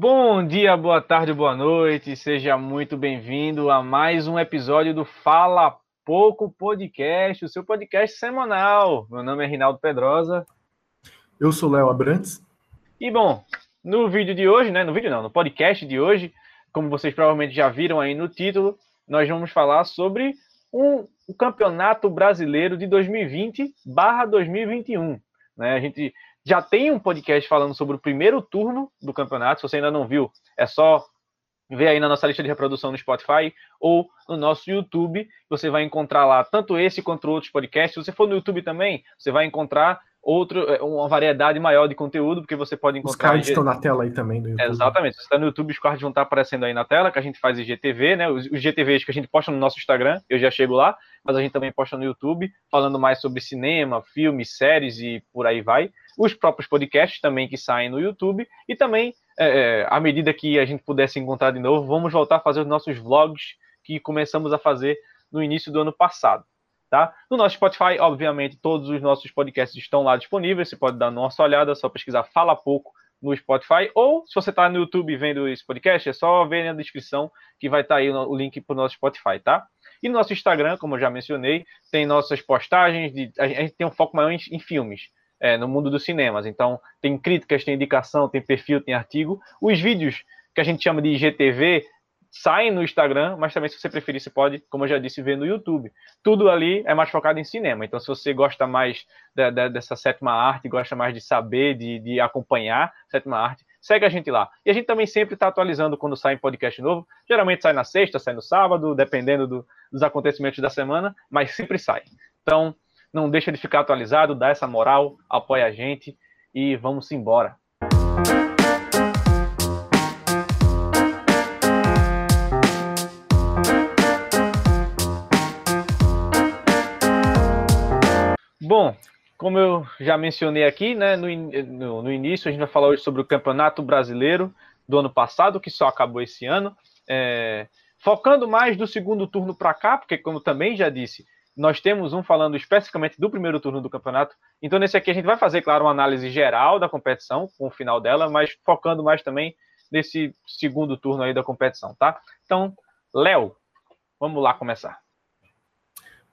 Bom dia, boa tarde, boa noite, seja muito bem-vindo a mais um episódio do Fala Pouco Podcast, o seu podcast semanal. Meu nome é Rinaldo Pedrosa. Eu sou Léo Abrantes. E bom, no vídeo de hoje, né? No vídeo não, no podcast de hoje, como vocês provavelmente já viram aí no título, nós vamos falar sobre um, o Campeonato Brasileiro de 2020 barra 2021. Né? A gente já tem um podcast falando sobre o primeiro turno do campeonato. Se você ainda não viu, é só ver aí na nossa lista de reprodução no Spotify ou no nosso YouTube. Você vai encontrar lá tanto esse quanto outros podcasts. Se você for no YouTube também, você vai encontrar outro, é, uma variedade maior de conteúdo, porque você pode encontrar. Os cards estão na tela aí também do YouTube. Exatamente. Se você está no YouTube, os cards vão estar aparecendo aí na tela, que a gente faz IGTV, né? Os, os GTVs que a gente posta no nosso Instagram, eu já chego lá, mas a gente também posta no YouTube, falando mais sobre cinema, filmes, séries e por aí vai. Os próprios podcasts também que saem no YouTube, e também, é, é à medida que a gente pudesse encontrar de novo, vamos voltar a fazer os nossos vlogs que começamos a fazer no início do ano passado. Tá? No nosso Spotify, obviamente, todos os nossos podcasts estão lá disponíveis. Você pode dar uma olhada, só pesquisar Fala Pouco no Spotify. Ou, se você está no YouTube vendo esse podcast, é só ver na descrição que vai estar tá aí o link para o nosso Spotify, tá? E no nosso Instagram, como eu já mencionei, tem nossas postagens. De, a gente tem um foco maior em, em filmes. É, no mundo dos cinemas. Então, tem críticas, tem indicação, tem perfil, tem artigo. Os vídeos que a gente chama de IGTV saem no Instagram, mas também, se você preferir, você pode, como eu já disse, ver no YouTube. Tudo ali é mais focado em cinema. Então, se você gosta mais da, da, dessa sétima arte, gosta mais de saber, de, de acompanhar sétima arte, segue a gente lá. E a gente também sempre está atualizando quando sai um podcast novo. Geralmente sai na sexta, sai no sábado, dependendo do, dos acontecimentos da semana, mas sempre sai. Então, não deixa de ficar atualizado, dá essa moral, apoia a gente e vamos embora. Bom, como eu já mencionei aqui, né, no, no, no, início, a gente vai falar hoje sobre o Campeonato Brasileiro do ano passado, que só acabou esse ano. É, focando mais do segundo turno para cá, porque, como também já disse, nós temos um falando especificamente do primeiro turno do campeonato. Então, nesse aqui, a gente vai fazer, claro, uma análise geral da competição, com o final dela, mas focando mais também nesse segundo turno aí da competição, tá? Então, Léo, vamos lá começar.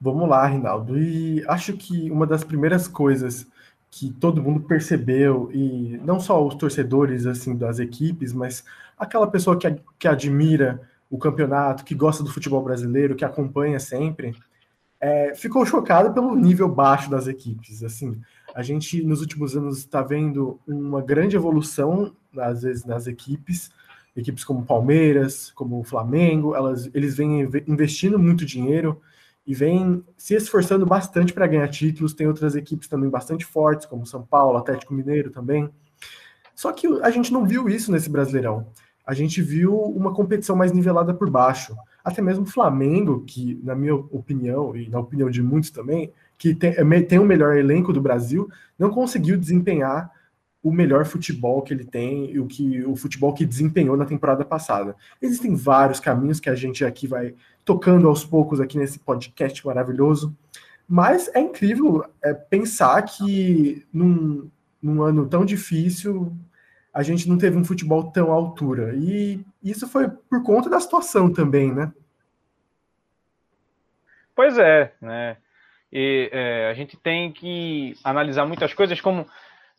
Vamos lá, Rinaldo. E acho que uma das primeiras coisas que todo mundo percebeu, e não só os torcedores assim das equipes, mas aquela pessoa que, que admira o campeonato, que gosta do futebol brasileiro, que acompanha sempre, é, ficou chocado pelo nível baixo das equipes. Assim, a gente nos últimos anos está vendo uma grande evolução às vezes nas equipes, equipes como Palmeiras, como Flamengo, elas, eles vêm investindo muito dinheiro e vem se esforçando bastante para ganhar títulos. Tem outras equipes também bastante fortes, como São Paulo, Atlético Mineiro também. Só que a gente não viu isso nesse Brasileirão. A gente viu uma competição mais nivelada por baixo. Até mesmo o Flamengo, que, na minha opinião, e na opinião de muitos também, que tem, é tem o melhor elenco do Brasil, não conseguiu desempenhar o melhor futebol que ele tem e o que o futebol que desempenhou na temporada passada. Existem vários caminhos que a gente aqui vai tocando aos poucos aqui nesse podcast maravilhoso, mas é incrível é, pensar que num, num ano tão difícil a gente não teve um futebol tão à altura. E isso foi por conta da situação também, né? Pois é, né? E é, a gente tem que analisar muitas coisas como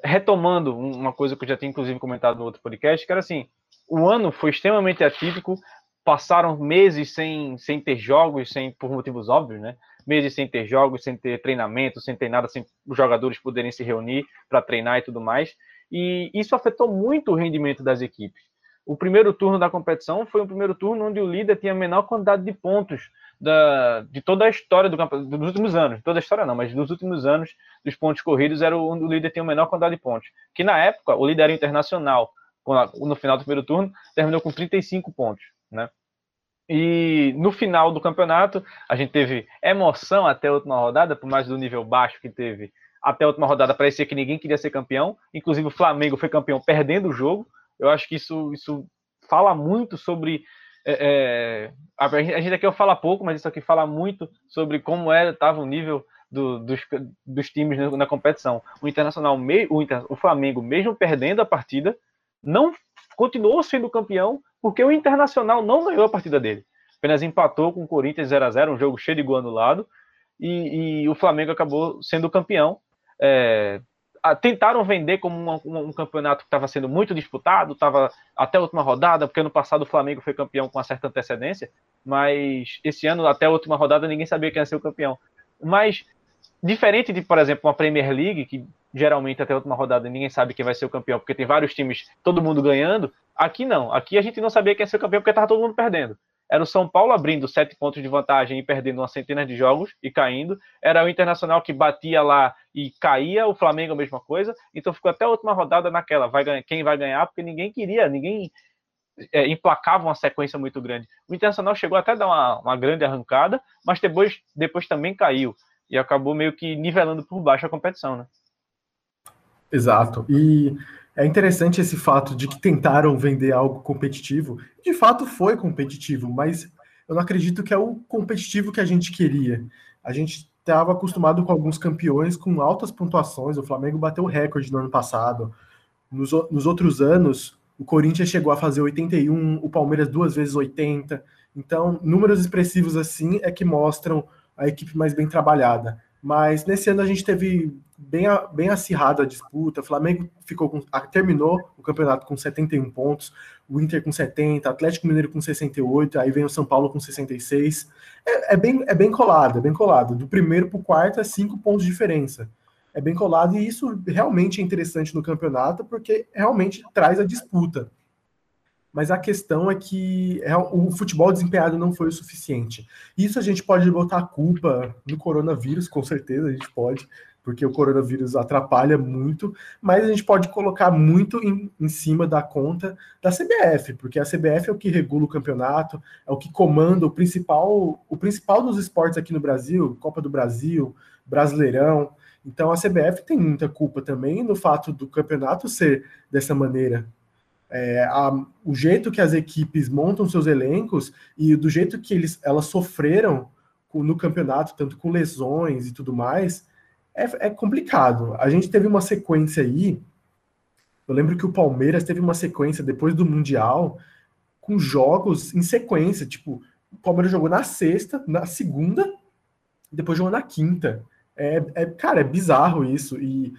retomando uma coisa que eu já tinha inclusive comentado no outro podcast, que era assim, o ano foi extremamente atípico, passaram meses sem, sem ter jogos, sem por motivos óbvios, né? Meses sem ter jogos, sem ter treinamento, sem ter nada, sem os jogadores poderem se reunir para treinar e tudo mais. E isso afetou muito o rendimento das equipes. O primeiro turno da competição foi o primeiro turno onde o líder tinha a menor quantidade de pontos da, de toda a história do campeonato, dos últimos anos, toda a história não, mas dos últimos anos dos pontos corridos era o, o líder tinha a menor quantidade de pontos. Que na época, o líder internacional, no final do primeiro turno, terminou com 35 pontos, né? E no final do campeonato, a gente teve emoção até a última rodada, por mais do nível baixo que teve até a última rodada, parecia que ninguém queria ser campeão, inclusive o Flamengo foi campeão perdendo o jogo. Eu acho que isso, isso fala muito sobre é, é, a gente aqui eu fala pouco, mas isso aqui fala muito sobre como era estava o nível do, dos, dos times na, competição. O Internacional, o, o Flamengo, mesmo perdendo a partida, não continuou sendo campeão porque o Internacional não ganhou a partida dele. Apenas empatou com o Corinthians 0 a 0 um jogo cheio de gol anulado, e, e o Flamengo acabou sendo campeão. É, tentaram vender como um, um, campeonato que estava sendo muito disputado, estava até a última rodada, porque ano passado o Flamengo foi campeão com uma certa antecedência, mas esse ano, até a última rodada, ninguém sabia quem ia ser o campeão. Mas, diferente de, por exemplo, uma Premier League, que geralmente até a última rodada ninguém sabe quem vai ser o campeão, porque tem vários times, todo mundo ganhando, aqui não. Aqui a gente não sabia quem ia ser o campeão porque estava todo mundo perdendo. Era o São Paulo abrindo sete pontos de vantagem e perdendo uma centena de jogos e caindo. Era o Internacional que batia lá e caía. O Flamengo a mesma coisa. Então ficou até a última rodada naquela. Vai ganhar, quem vai ganhar? Porque ninguém queria, ninguém é, emplacava uma sequência muito grande. O Internacional chegou até a dar uma, uma grande arrancada, mas depois, depois também caiu. E acabou meio que nivelando por baixo a competição, né? Exato. E é interessante esse fato de que tentaram vender algo competitivo. De fato, foi competitivo, mas eu não acredito que é o competitivo que a gente queria. A gente estava acostumado com alguns campeões com altas pontuações. O Flamengo bateu o recorde no ano passado. Nos, nos outros anos, o Corinthians chegou a fazer 81, o Palmeiras duas vezes 80. Então, números expressivos assim é que mostram a equipe mais bem trabalhada. Mas nesse ano a gente teve bem, bem acirrada a disputa. O Flamengo ficou com, terminou o campeonato com 71 pontos, o Inter com 70, Atlético Mineiro com 68, aí vem o São Paulo com 66. É, é bem, é bem colado, é bem colado. Do primeiro para o quarto é cinco pontos de diferença. É bem colado e isso realmente é interessante no campeonato porque realmente traz a disputa mas a questão é que é, o futebol desempenhado não foi o suficiente. Isso a gente pode botar a culpa no coronavírus, com certeza a gente pode, porque o coronavírus atrapalha muito, mas a gente pode colocar muito em, em cima da conta da CBF, porque a CBF é o que regula o campeonato, é o que comanda o principal, o principal dos esportes aqui no Brasil, Copa do Brasil, Brasileirão. Então a CBF tem muita culpa também no fato do campeonato ser dessa maneira, é, a, o jeito que as equipes montam seus elencos e do jeito que eles, elas sofreram no campeonato, tanto com lesões e tudo mais, é, é, complicado. A gente teve uma sequência aí. Eu lembro que o Palmeiras teve uma sequência depois do Mundial com jogos em sequência. Tipo, o Palmeiras jogou na sexta, na segunda, depois jogou na quinta. É, é, cara, é bizarro isso. E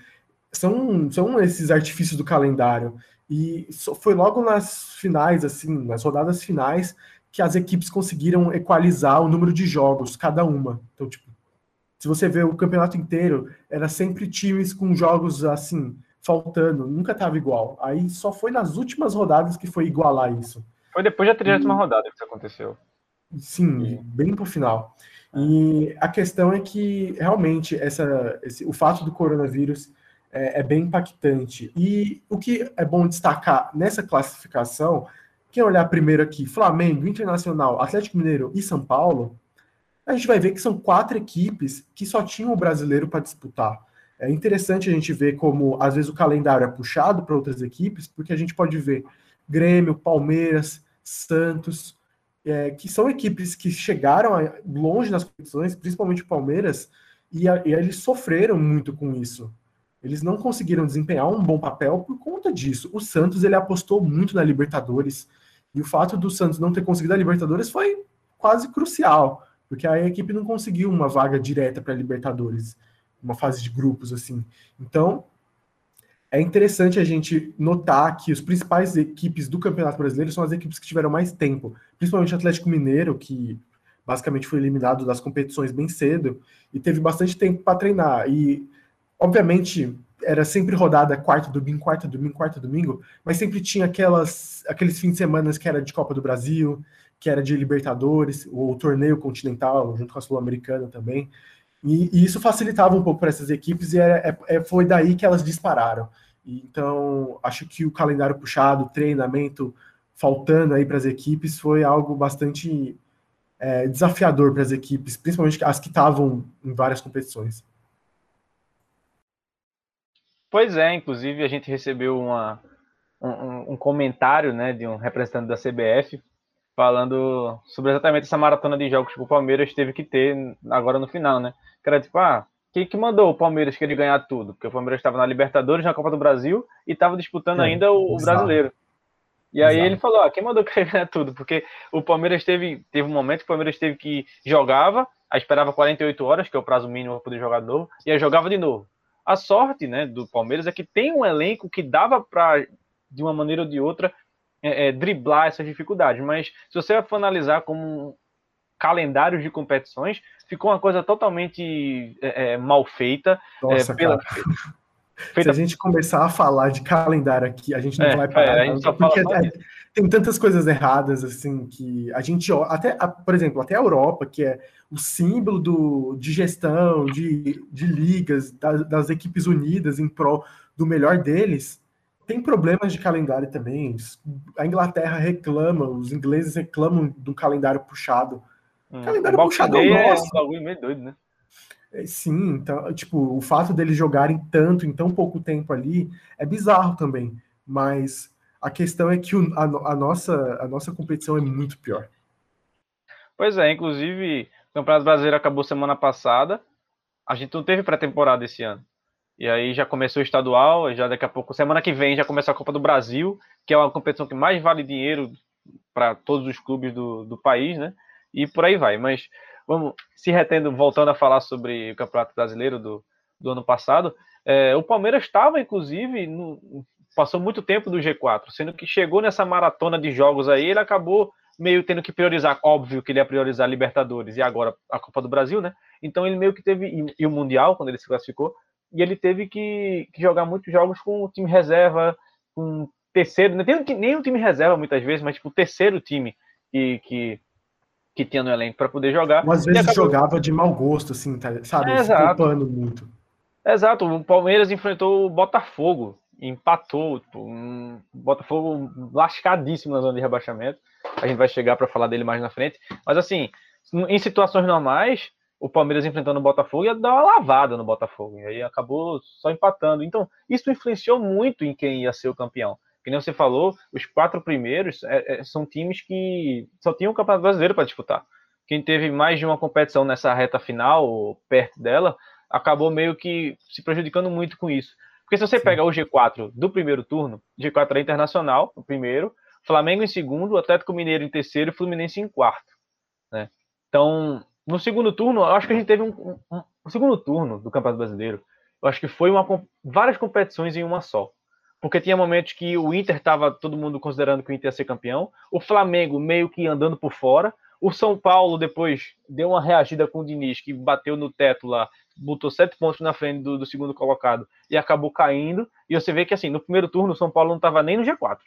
são, são esses artifícios do calendário. E foi logo nas finais, assim, nas rodadas finais, que as equipes conseguiram equalizar o número de jogos, cada uma. Então, tipo, se você vê o campeonato inteiro, era sempre times com jogos assim, faltando, nunca estava igual. Aí só foi nas últimas rodadas que foi igualar isso. Foi depois da 30 e... rodada que isso aconteceu. Sim, e... bem pro final. E a questão é que realmente essa, esse, o fato do coronavírus é, é, bem impactante. E o que é bom destacar nessa classificação, quem olhar primeiro aqui, Flamengo, Internacional, Atlético Mineiro e São Paulo, a gente vai ver que são quatro equipes que só tinham o brasileiro para disputar. É interessante a gente ver como, às vezes, o calendário é puxado para outras equipes, porque a gente pode ver Grêmio, Palmeiras, Santos, é, que são equipes que chegaram longe nas competições, principalmente o Palmeiras, e, a, e eles sofreram muito com isso. Eles não conseguiram desempenhar um bom papel por conta disso. O Santos ele apostou muito na Libertadores e o fato do Santos não ter conseguido a Libertadores foi quase crucial, porque a equipe não conseguiu uma vaga direta para a Libertadores, uma fase de grupos assim. Então, é interessante a gente notar que as principais equipes do Campeonato Brasileiro são as equipes que tiveram mais tempo, principalmente o Atlético Mineiro, que basicamente foi eliminado das competições bem cedo e teve bastante tempo para treinar. E obviamente, era sempre rodada quarto, domingo, quarto, domingo, quarto, domingo, mas sempre tinha aquelas, aqueles fins de semana que era de Copa do Brasil, que era de Libertadores, ou torneio continental, junto com a Sul-Americana também. E, e, isso facilitava um pouco para essas equipes e era, é, é, foi daí que elas dispararam. Então, acho que o calendário puxado, treinamento faltando aí para as equipes foi algo bastante é, desafiador para as equipes, principalmente as que estavam em várias competições. Pois é, inclusive a gente recebeu uma, um, um, comentário né, de um representante da CBF falando sobre exatamente essa maratona de jogos que o Palmeiras teve que ter agora no final, né? Que era tipo, ah, quem que mandou o Palmeiras querer ganhar tudo? Porque o Palmeiras estava na Libertadores, na Copa do Brasil e estava disputando é, ainda o, brasileiro. E aí Exato. ele falou, ah, quem mandou ganhar tudo? Porque o Palmeiras teve, teve um momento que o Palmeiras teve que jogava, aí esperava 48 horas, que é o prazo mínimo para poder jogar de novo, e aí jogava de novo. A sorte né, do Palmeiras é que tem um elenco que dava para, de uma maneira ou de outra, é, é, driblar essas dificuldades. Mas se você for analisar como calendários de competições, ficou uma coisa totalmente é, é mal feita. É, Nossa, pela... Feita... Se a gente começar a falar de calendário aqui, a gente não é, vai parar. Porque é, tem tantas coisas erradas, assim, que a gente, até, por exemplo, até a Europa, que é o símbolo do, de gestão, de, de ligas, das, das equipes unidas em prol do melhor deles, tem problemas de calendário também. A Inglaterra reclama, os ingleses reclamam do calendário puxado. Hum, calendário puxado é um bagulho meio doido, né? É, sim, então, tipo, o fato deles jogarem tanto em tão pouco tempo ali é bizarro também. Mas a questão é que o, a, a, nossa, a nossa competição é muito pior. Pois é, inclusive, o Campeonato Brasileiro acabou semana passada. A gente não teve pré-temporada esse ano. E aí já começou o estadual, já daqui a pouco, semana que vem, já começa a Copa do Brasil, que é uma competição que mais vale dinheiro para todos os clubes do, do país, né? E por aí vai. Mas vamos se retendo, voltando a falar sobre o Campeonato Brasileiro do, do ano passado. É, o Palmeiras estava, inclusive, no, passou muito tempo do G4, sendo que chegou nessa maratona de jogos aí, ele acabou meio tendo que priorizar, óbvio que ele ia priorizar Libertadores e agora a Copa do Brasil, né? Então ele meio que teve, e, o Mundial, quando ele se classificou, e ele teve que, que jogar muitos jogos com o time reserva, com terceiro, não tem nem um time reserva muitas vezes, mas tipo o terceiro time que, que que tinha no elenco para poder jogar. Ou às vezes acabou... jogava de mau gosto, assim, tá, sabe? É, exato. muito. Exato, o Palmeiras enfrentou o Botafogo, empatou, tipo, um Botafogo lascadíssimo na zona de rebaixamento. A gente vai chegar para falar dele mais na frente. Mas assim, em situações normais, o Palmeiras enfrentando o Botafogo ia dar uma lavada no Botafogo. E aí acabou só empatando. Então, isso influenciou muito em quem ia ser o campeão que nem você falou, os quatro primeiros é, é, são times que só tinham o Campeonato Brasileiro para disputar. Quem teve mais de uma competição nessa reta final, ou perto dela, acabou meio que se prejudicando muito com isso. Porque se você pega o G4 do primeiro turno, G4 é internacional, o primeiro, Flamengo em segundo, Atlético Mineiro em terceiro e Fluminense em quarto. Né? Então, no segundo turno, eu acho que a gente teve um, um, um segundo turno do Campeonato Brasileiro. Eu acho que foi uma, várias competições em uma só porque tinha momentos que o Inter estava todo mundo considerando que o Inter ia ser campeão, o Flamengo meio que andando por fora, o São Paulo depois deu uma reagida com o Diniz, que bateu no teto lá, botou sete pontos na frente do, do segundo colocado e acabou caindo. E você vê que assim, no primeiro turno o São Paulo não estava nem no G4.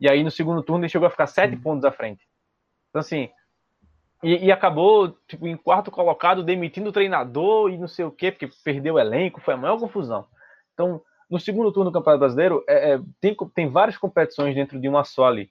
E aí no segundo turno ele chegou a ficar sete Sim. pontos à frente. Então assim, e, e, acabou tipo, em quarto colocado demitindo o treinador e não sei o quê, porque perdeu o elenco, foi a maior confusão. Então, no segundo turno do Campeonato Brasileiro, é, é, tem, tem várias competições dentro de uma só ali.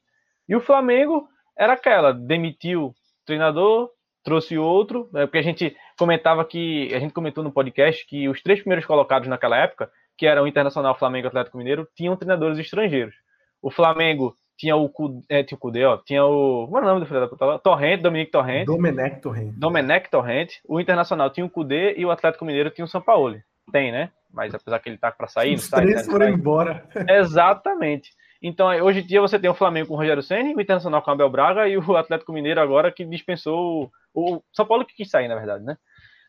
E o Flamengo era aquela, demitiu o treinador, trouxe outro, né, porque a gente comentava que, a gente comentou no podcast que os três primeiros colocados naquela época, que eram o Internacional, Flamengo e Atlético Mineiro, tinham treinadores estrangeiros. O Flamengo tinha o, é, tinha o Cudê, ó, tinha o. Como é o nome do filho da puta? Torrente, Dominique Torrente. Domenech Torrente. Domenech Torrente. O Internacional tinha o Cudê e o Atlético Mineiro tinha o São Paulo. Tem, né? mas apesar que ele tá para sair, Os três tá, foram embora. Exatamente. Então, hoje em dia você tem o Flamengo com o Rogério Senna, o Internacional com o Abel Braga e o Atlético Mineiro agora que dispensou o São Paulo que quis sair, na verdade, né?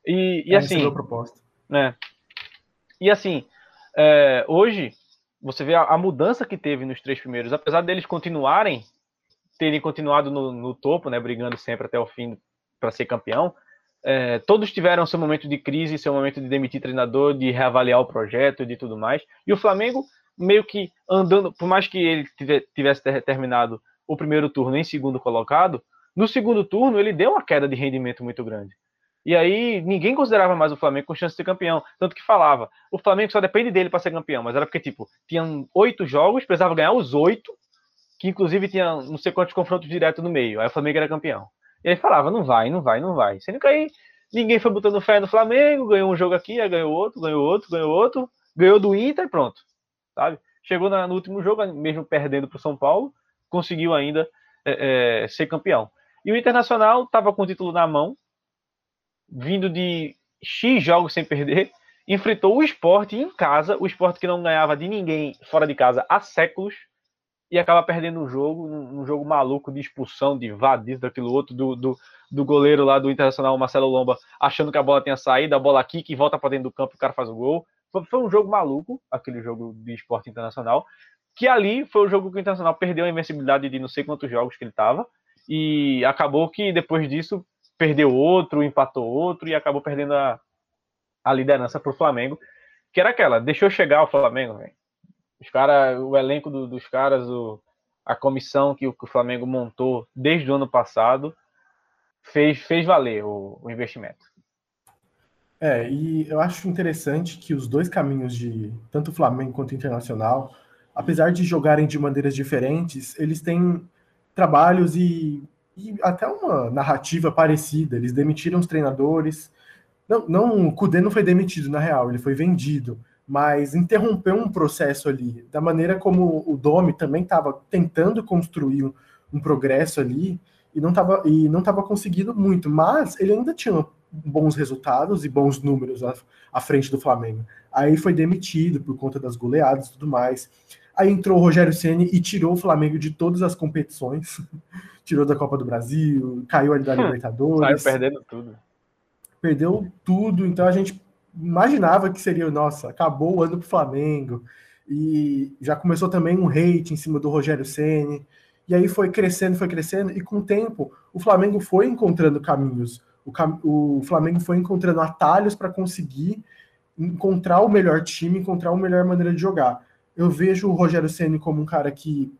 E, e é, assim, a proposta. Né? E assim, é, hoje você vê a, a, mudança que teve nos três primeiros, apesar deles continuarem terem continuado no, no topo, né, brigando sempre até o fim para ser campeão, é, todos tiveram seu momento de crise, seu momento de demitir treinador, de reavaliar o projeto e de tudo mais. E o Flamengo, meio que andando, por mais que ele tivesse terminado o primeiro turno em segundo colocado, no segundo turno ele deu uma queda de rendimento muito grande. E aí ninguém considerava mais o Flamengo com chance de ser campeão. Tanto que falava, o Flamengo só depende dele para ser campeão. Mas era porque, tipo, tinham oito jogos, precisava ganhar os oito, que inclusive tinha não sei quantos confrontos diretos no meio. Aí o Flamengo era campeão. E ele falava, não vai, não vai, não vai. Sendo que aí ninguém foi botando fé no Flamengo, ganhou um jogo aqui, aí ganhou outro, ganhou outro, ganhou outro, ganhou do Inter e pronto. Sabe? Chegou no último jogo, mesmo perdendo para o São Paulo, conseguiu ainda é, é, ser campeão. E o Internacional estava com o título na mão, vindo de X jogos sem perder, enfrentou o esporte em casa, o esporte que não ganhava de ninguém fora de casa há séculos, e acaba perdendo um jogo, um, jogo maluco de expulsão, de vadis, daquilo outro, do, do, do, goleiro lá do Internacional, Marcelo Lomba, achando que a bola tinha saído, a bola aqui, que volta para dentro do campo o cara faz o gol. Foi, um jogo maluco, aquele jogo de esporte internacional, que ali foi o jogo que o Internacional perdeu a invencibilidade de não sei quantos jogos que ele estava, e acabou que depois disso perdeu outro, empatou outro, e acabou perdendo a, a liderança para o Flamengo, que era aquela, deixou chegar o Flamengo, velho os cara, o elenco do, dos caras, o, a comissão que o, que o, Flamengo montou desde o ano passado fez, fez valer o, o investimento. É, e eu acho interessante que os dois caminhos de tanto Flamengo quanto Internacional, apesar de jogarem de maneiras diferentes, eles têm trabalhos e, e até uma narrativa parecida. Eles demitiram os treinadores. Não, não, o Cudê não foi demitido, na real, ele foi vendido mas interrompeu um processo ali, da maneira como o Domi também estava tentando construir um, um, progresso ali e não estava e não conseguindo muito, mas ele ainda tinha bons resultados e bons números à, à, frente do Flamengo. Aí foi demitido por conta das goleadas e tudo mais. Aí entrou o Rogério Ceni e tirou o Flamengo de todas as competições, tirou da Copa do Brasil, caiu ali da Libertadores, saiu perdendo tudo. Perdeu tudo, então a gente imaginava que seria, nossa, acabou o ano para o Flamengo. E já começou também um hate em cima do Rogério Ceni. E aí foi crescendo, foi crescendo, e com o tempo o Flamengo foi encontrando caminhos. O, o Flamengo foi encontrando atalhos para conseguir encontrar o melhor time, encontrar a melhor maneira de jogar. Eu vejo o Rogério Ceni como um cara que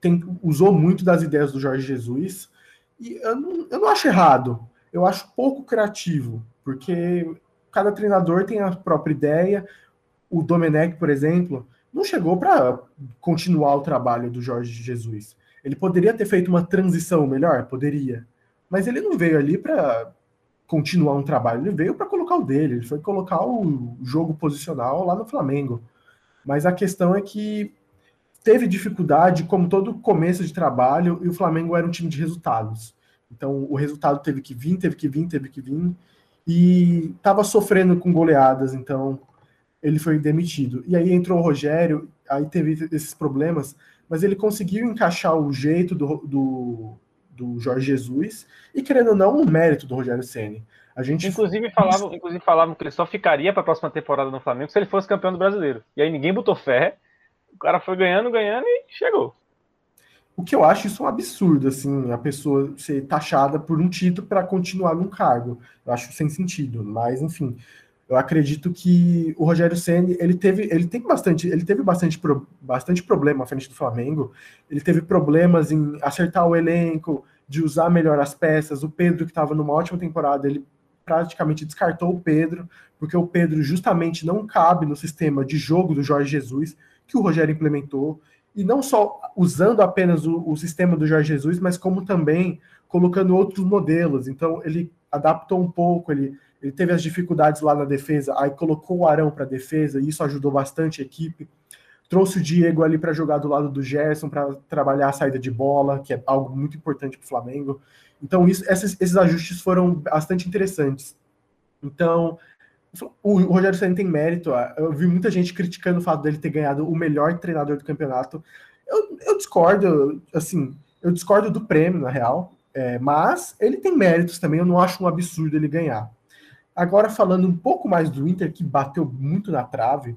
tem, usou muito das ideias do Jorge Jesus, e eu não, eu não acho errado, eu acho pouco criativo, porque cada treinador tem a própria ideia. O Domenech, por exemplo, não chegou para continuar o trabalho do Jorge Jesus. Ele poderia ter feito uma transição melhor? Poderia. Mas ele não veio ali para continuar um trabalho, ele veio para colocar o dele, ele foi colocar o jogo posicional lá no Flamengo. Mas a questão é que teve dificuldade, como todo começo de trabalho, e o Flamengo era um time de resultados. Então o resultado teve que vir, teve que vir, teve que vir e estava sofrendo com goleadas, então ele foi demitido. E aí entrou o Rogério, aí teve esses problemas, mas ele conseguiu encaixar o jeito do, do, do Jorge Jesus e, querendo ou não, o mérito do Rogério Ceni. A gente inclusive falavam, inclusive falavam que ele só ficaria para a próxima temporada no Flamengo se ele fosse campeão do Brasileiro. E aí ninguém botou fé. O cara foi ganhando, ganhando e chegou. O que eu acho isso um absurdo, assim, a pessoa ser taxada por um título para continuar num cargo. Eu acho sem sentido, mas enfim, eu acredito que o Rogério Ceni ele teve, ele tem bastante, ele teve bastante, bastante problema à frente do Flamengo. Ele teve problemas em acertar o elenco, de usar melhor as peças. O Pedro que estava numa ótima temporada, ele praticamente descartou o Pedro, porque o Pedro justamente não cabe no sistema de jogo do Jorge Jesus que o Rogério implementou e não só usando apenas o, o, sistema do Jorge Jesus, mas como também colocando outros modelos. Então ele adaptou um pouco, ele, ele teve as dificuldades lá na defesa, aí colocou o Arão para defesa, e isso ajudou bastante a equipe. Trouxe o Diego ali para jogar do lado do Gerson, para trabalhar a saída de bola, que é algo muito importante para o Flamengo. Então, isso, esses, esses ajustes foram bastante interessantes. Então, o Rogério Senna tem mérito. Eu vi muita gente criticando o fato dele ter ganhado o melhor treinador do campeonato. Eu, eu discordo, assim, eu discordo do prêmio, na real. É, mas ele tem méritos também, eu não acho um absurdo ele ganhar. Agora, falando um pouco mais do Inter, que bateu muito na trave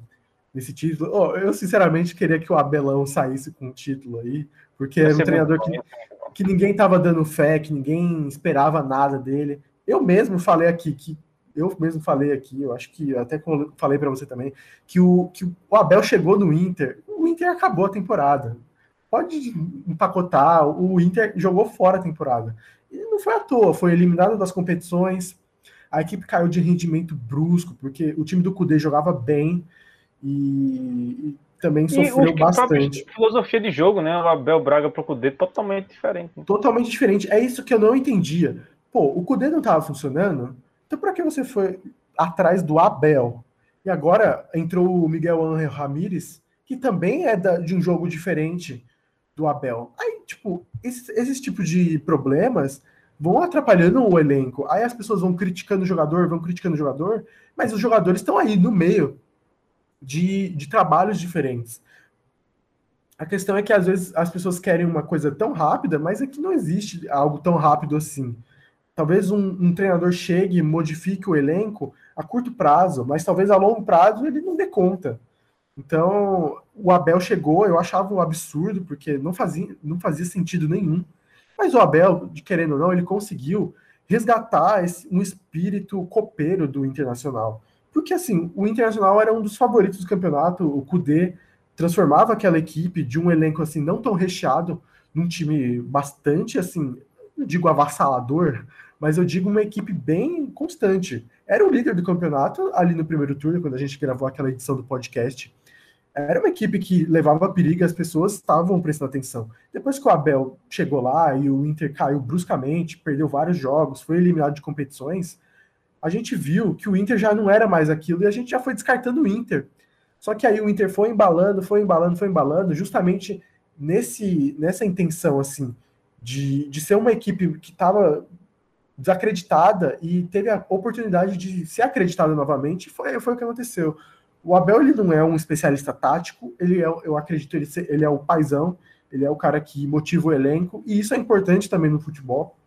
nesse título, oh, eu sinceramente queria que o Abelão saísse com o título aí, porque era um treinador que, que ninguém estava dando fé, que ninguém esperava nada dele. Eu mesmo falei aqui que eu mesmo falei aqui, eu acho que até falei para você também, que o, que o Abel chegou no Inter, o Inter acabou a temporada. Pode empacotar, o Inter jogou fora a temporada. E não foi à toa, foi eliminado das competições, a equipe caiu de rendimento brusco, porque o time do Cudê jogava bem e, e também sofreu bastante. filosofia de jogo, né? O Abel Braga pro Cudê totalmente diferente. Totalmente diferente. É isso que eu não entendia. Pô, o Cudê não estava funcionando, então, para que você foi atrás do Abel? E agora entrou o Miguel Angel Ramírez, que também é da, de um jogo diferente do Abel. Aí, tipo, esses, esses tipos de problemas vão atrapalhando o elenco. Aí as pessoas vão criticando o jogador, vão criticando o jogador, mas os jogadores estão aí no meio de, de trabalhos diferentes. A questão é que às vezes as pessoas querem uma coisa tão rápida, mas é que não existe algo tão rápido assim. Talvez um, um treinador chegue modifique o elenco a curto prazo, mas talvez a longo prazo ele não dê conta. Então, o Abel chegou, eu achava um absurdo, porque não fazia, não fazia sentido nenhum. Mas o Abel, de querendo ou não, ele conseguiu resgatar esse, um espírito copeiro do Internacional. Porque, assim, o Internacional era um dos favoritos do campeonato, o Cudê transformava aquela equipe de um elenco, assim, não tão recheado, num time bastante, assim, não digo avassalador, mas eu digo uma equipe bem constante. Era o líder do campeonato ali no primeiro turno, quando a gente gravou aquela edição do podcast. Era uma equipe que levava perigo, as pessoas estavam prestando atenção. Depois que o Abel chegou lá e o Inter caiu bruscamente, perdeu vários jogos, foi eliminado de competições, a gente viu que o Inter já não era mais aquilo e a gente já foi descartando o Inter. Só que aí o Inter foi embalando, foi embalando, foi embalando, justamente nesse, nessa intenção assim de, de ser uma equipe que estava desacreditada e teve a oportunidade de ser acreditada novamente, foi, foi o que aconteceu. O Abel ele não é um especialista tático, ele é, eu acredito, ele, ele é o paizão, ele é o cara que motiva o elenco, e isso é importante também no futebol.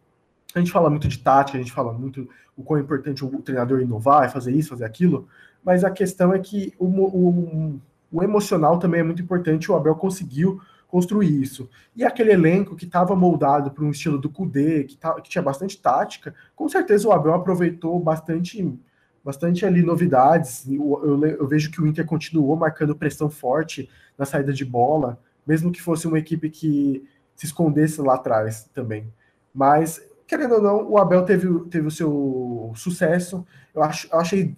A gente fala muito de tática, a gente fala muito o quão é importante o treinador inovar, fazer isso, fazer aquilo, mas a questão é que o, o, o emocional também é muito importante, o Abel conseguiu construir isso. E aquele elenco que estava moldado para um estilo do Kudê, que, tá, que tinha bastante tática, com certeza o Abel aproveitou bastante bastante ali novidades. Eu, eu, eu, vejo que o Inter continuou marcando pressão forte na saída de bola, mesmo que fosse uma equipe que se escondesse lá atrás também. Mas, querendo ou não, o Abel teve, teve o seu sucesso. Eu, acho, eu achei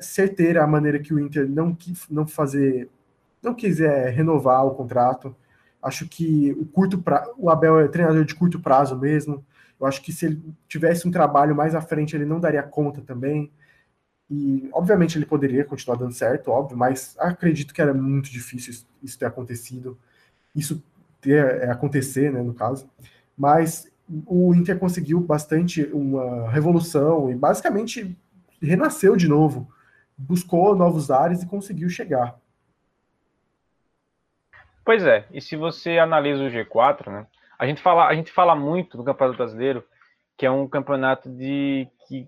certeira a maneira que o Inter não quis não fazer, não quiser renovar o contrato. Acho que o curto pra, o Abel é treinador de curto prazo mesmo. Eu acho que se ele tivesse um trabalho mais à frente, ele não daria conta também. E, obviamente, ele poderia continuar dando certo, óbvio, mas acredito que era muito difícil isso, ter acontecido. Isso ter é, acontecer, né, no caso. Mas o Inter conseguiu bastante uma revolução e, basicamente, renasceu de novo. Buscou novos ares e conseguiu chegar. Pois é, e se você analisa o G4, né, a gente fala, a gente fala muito do Campeonato Brasileiro, que é um campeonato de que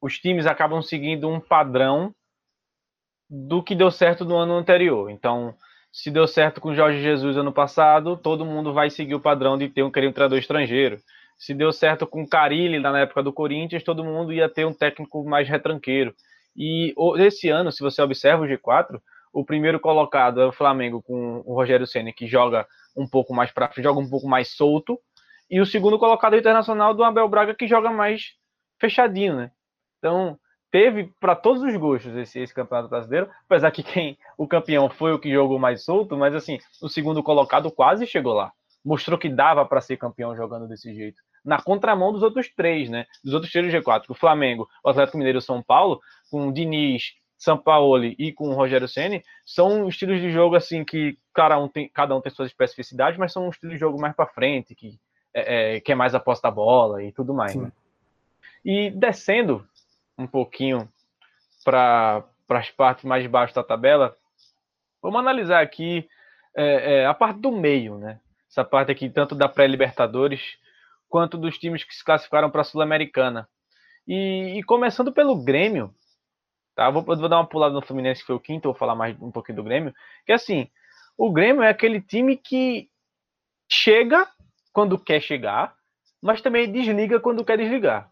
os times acabam seguindo um padrão do que deu certo no ano anterior. Então, se deu certo com o Jorge Jesus ano passado, todo mundo vai seguir o padrão de ter um querer treinador estrangeiro. Se deu certo com o Carilli na época do Corinthians, todo mundo ia ter um técnico mais retranqueiro. E esse ano, se você observa o G4, o primeiro colocado é o Flamengo com o Rogério Senna, que joga um pouco mais para joga um pouco mais solto, e o segundo colocado é o Internacional do Abel Braga, que joga mais fechadinho, né? Então, teve para todos os gostos esse, esse, campeonato brasileiro, apesar que quem o campeão foi o que jogou mais solto, mas assim, o segundo colocado quase chegou lá. Mostrou que dava para ser campeão jogando desse jeito. Na contramão dos outros três, né? Dos outros três do G4, o Flamengo, o Atlético Mineiro e o São Paulo, com o Diniz, Sampaoli e com o Rogério Ceni, são estilos de jogo assim que cada um tem, cada um tem suas especificidades, mas são um estilo de jogo mais para frente, que é, é, que é mais aposta a bola e tudo mais. Né? E descendo um pouquinho para as partes mais baixas da tabela, vamos analisar aqui é, é, a parte do meio, né? Essa parte aqui, tanto da pré-Libertadores quanto dos times que se classificaram para a Sul-Americana. E, e, começando pelo Grêmio, tá? Vou, vou, dar uma pulada no Fluminense, que foi o quinto, vou falar mais um pouquinho do Grêmio. Que assim, o Grêmio é aquele time que chega quando quer chegar, mas também desliga quando quer desligar.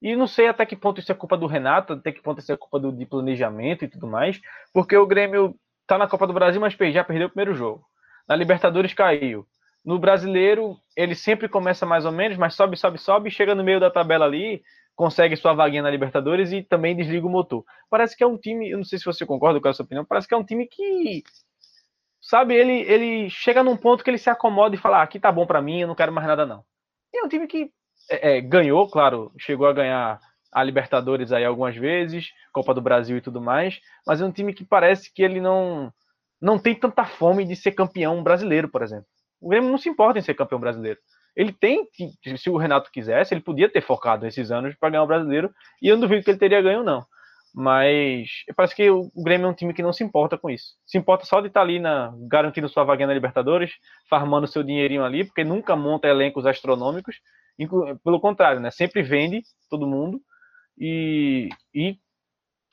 E não sei até que ponto isso é culpa do Renato, até que ponto isso é culpa do, de planejamento e tudo mais, porque o Grêmio tá na Copa do Brasil, mas já perdeu o primeiro jogo. Na Libertadores caiu. No brasileiro, ele sempre começa mais ou menos, mas sobe, sobe, sobe, chega no meio da tabela ali, consegue sua vaguinha na Libertadores e também desliga o motor. Parece que é um time, eu não sei se você concorda com essa opinião, parece que é um time que, sabe, ele, ele chega num ponto que ele se acomoda e fala: ah, aqui tá bom para mim, eu não quero mais nada não. E é um time que é, é, ganhou, claro, chegou a ganhar a Libertadores aí algumas vezes, Copa do Brasil e tudo mais, mas é um time que parece que ele não não tem tanta fome de ser campeão brasileiro, por exemplo. O Grêmio não se importa em ser campeão brasileiro. Ele tem, se o Renato quisesse, ele podia ter focado esses anos para ganhar o brasileiro, e eu não duvido que ele teria ganho, não. Mas parece que o Grêmio é um time que não se importa com isso. Se importa só de estar tá ali na, garantindo sua vaga na Libertadores, farmando seu dinheirinho ali, porque nunca monta elencos astronômicos. Pelo contrário, né? Sempre vende todo mundo e, e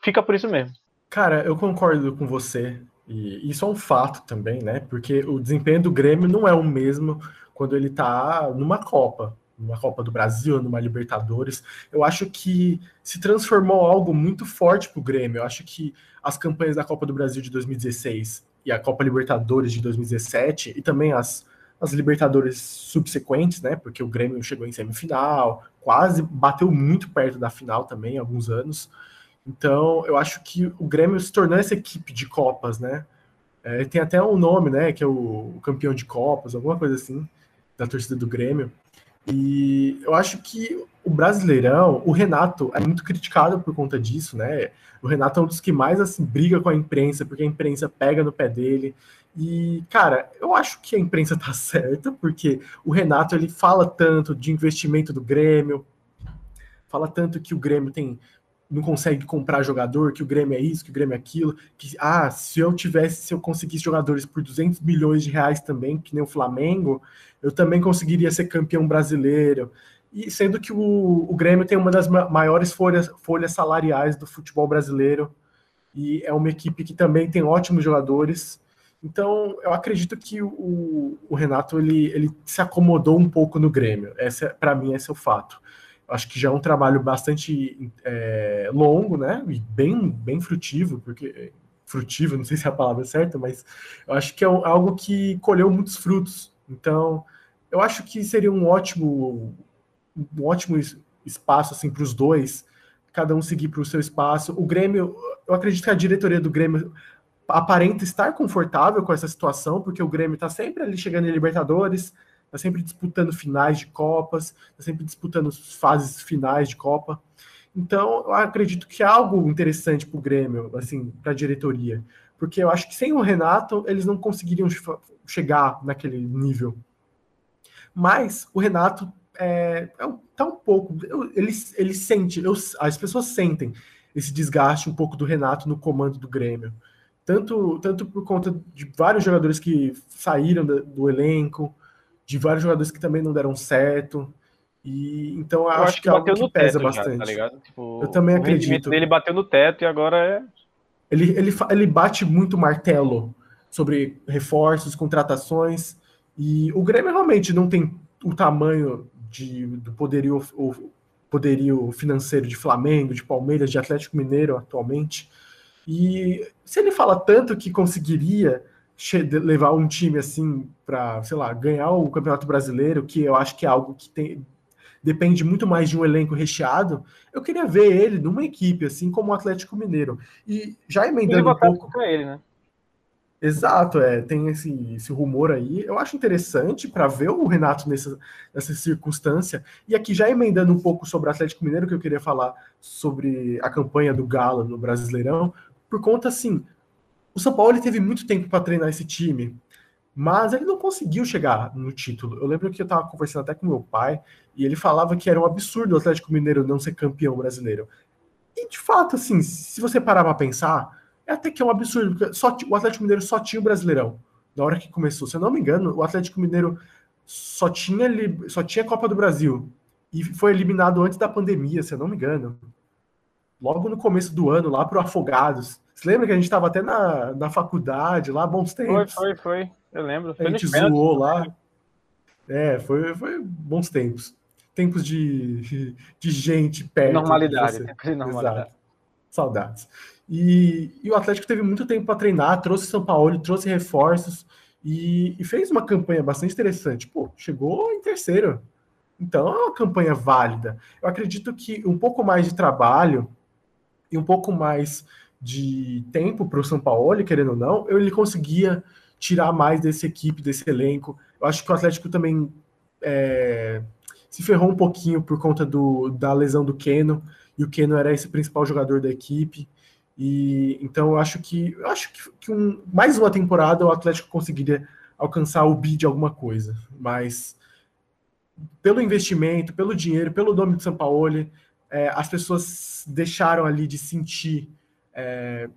fica por isso mesmo. Cara, eu concordo com você. E isso é um fato também, né? Porque o desempenho do Grêmio não é o mesmo quando ele tá numa Copa numa Copa do Brasil, numa Libertadores. Eu acho que se transformou algo muito forte para o Grêmio. Eu acho que as campanhas da Copa do Brasil de 2016 e a Copa Libertadores de 2017 e também as, as Libertadores subsequentes, né? Porque o Grêmio chegou em semifinal, quase bateu muito perto da final também, alguns anos. Então, eu acho que o Grêmio se tornou essa equipe de Copas, né? É, tem até um nome, né? Que é o, o campeão de Copas, alguma coisa assim, da torcida do Grêmio. E eu acho que o Brasileirão, o Renato é muito criticado por conta disso, né? O Renato é um dos que mais assim briga com a imprensa, porque a imprensa pega no pé dele. E, cara, eu acho que a imprensa tá certa, porque o Renato ele fala tanto de investimento do Grêmio, fala tanto que o Grêmio tem não consegue comprar jogador, que o Grêmio é isso, que o Grêmio é aquilo, que ah, se eu tivesse, se eu conseguisse jogadores por 200 milhões de reais também, que nem o Flamengo, eu também conseguiria ser campeão brasileiro. E sendo que o, o Grêmio tem uma das maiores folhas, folhas salariais do futebol brasileiro e é uma equipe que também tem ótimos jogadores. Então, eu acredito que o, o Renato ele, ele se acomodou um pouco no Grêmio. Essa, para mim, esse é o fato acho que já é um trabalho bastante é, longo, né? E bem, bem frutivo, porque frutivo, não sei se é a palavra certa, mas eu acho que é algo que colheu muitos frutos. Então, eu acho que seria um ótimo, um ótimo espaço assim para os dois, cada um seguir para o seu espaço. O Grêmio, eu acredito que a diretoria do Grêmio aparenta estar confortável com essa situação, porque o Grêmio está sempre ali chegando em Libertadores, está sempre disputando finais de Copas, está sempre disputando fases finais de Copa. Então, eu acredito que é algo interessante para o Grêmio, assim, para a diretoria, porque eu acho que sem o Renato eles não conseguiriam chegar naquele nível. Mas o Renato é, é tá um pouco, ele, ele sente, eu, as pessoas sentem esse desgaste um pouco do Renato no comando do Grêmio. Tanto, tanto por conta de vários jogadores que saíram do, do elenco, de vários jogadores que também não deram certo. E então acho, acho que, que é algo que pesa bastante. Já, tá tipo, eu também acredito. Ele bateu no teto e agora é. Ele, ele, ele bate muito martelo sobre reforços, contratações. E o Grêmio realmente não tem o tamanho de, do poderio, o poderio financeiro de Flamengo, de Palmeiras, de Atlético Mineiro atualmente. E se ele fala tanto que conseguiria levar um time assim para, sei lá, ganhar o Campeonato Brasileiro, que eu acho que é algo que tem, depende muito mais de um elenco recheado, eu queria ver ele numa equipe, assim como o Atlético Mineiro. E já emendando um pouco. para ele, né? Exato, é, tem esse, esse rumor aí. Eu acho interessante para ver o Renato nessa, nessa circunstância. E aqui, já emendando um pouco sobre o Atlético Mineiro, que eu queria falar sobre a campanha do Galo no Brasileirão, por conta, assim, o São Paulo teve muito tempo para treinar esse time, mas ele não conseguiu chegar no título. Eu lembro que eu estava conversando até com meu pai e ele falava que era um absurdo o Atlético Mineiro não ser campeão brasileiro. E de fato, assim, se você parar para pensar, é até que é um absurdo, porque só, o Atlético Mineiro só tinha o Brasileirão na hora que começou. Se eu não me engano, o Atlético Mineiro só tinha, só tinha Copa do Brasil e foi eliminado antes da pandemia, se eu não me engano. Logo no começo do ano, lá para o Afogados. Você lembra que a gente estava até na, na faculdade lá, bons tempos? Foi, foi, foi. Eu lembro. Foi a gente zoou lá. É, foi, foi bons tempos. Tempos de, de gente perto. Normalidade. De normalidade. Exato. Saudades. E, e, o Atlético teve muito tempo para treinar, trouxe São Paulo, trouxe reforços e, e, fez uma campanha bastante interessante. Pô, chegou em terceiro. Então é uma campanha válida. Eu acredito que um pouco mais de trabalho e um pouco mais de tempo para o São Paulo, querendo ou não, ele conseguia tirar mais desse equipe, desse elenco. Eu acho que o Atlético também é, se ferrou um pouquinho por conta do, da lesão do Keno, e o Keno era esse principal jogador da equipe. E então eu acho que eu acho que, que um, mais uma temporada o Atlético conseguiria alcançar o bid de alguma coisa, mas pelo investimento, pelo dinheiro, pelo nome de São Paulo, é, as pessoas deixaram ali de sentir é,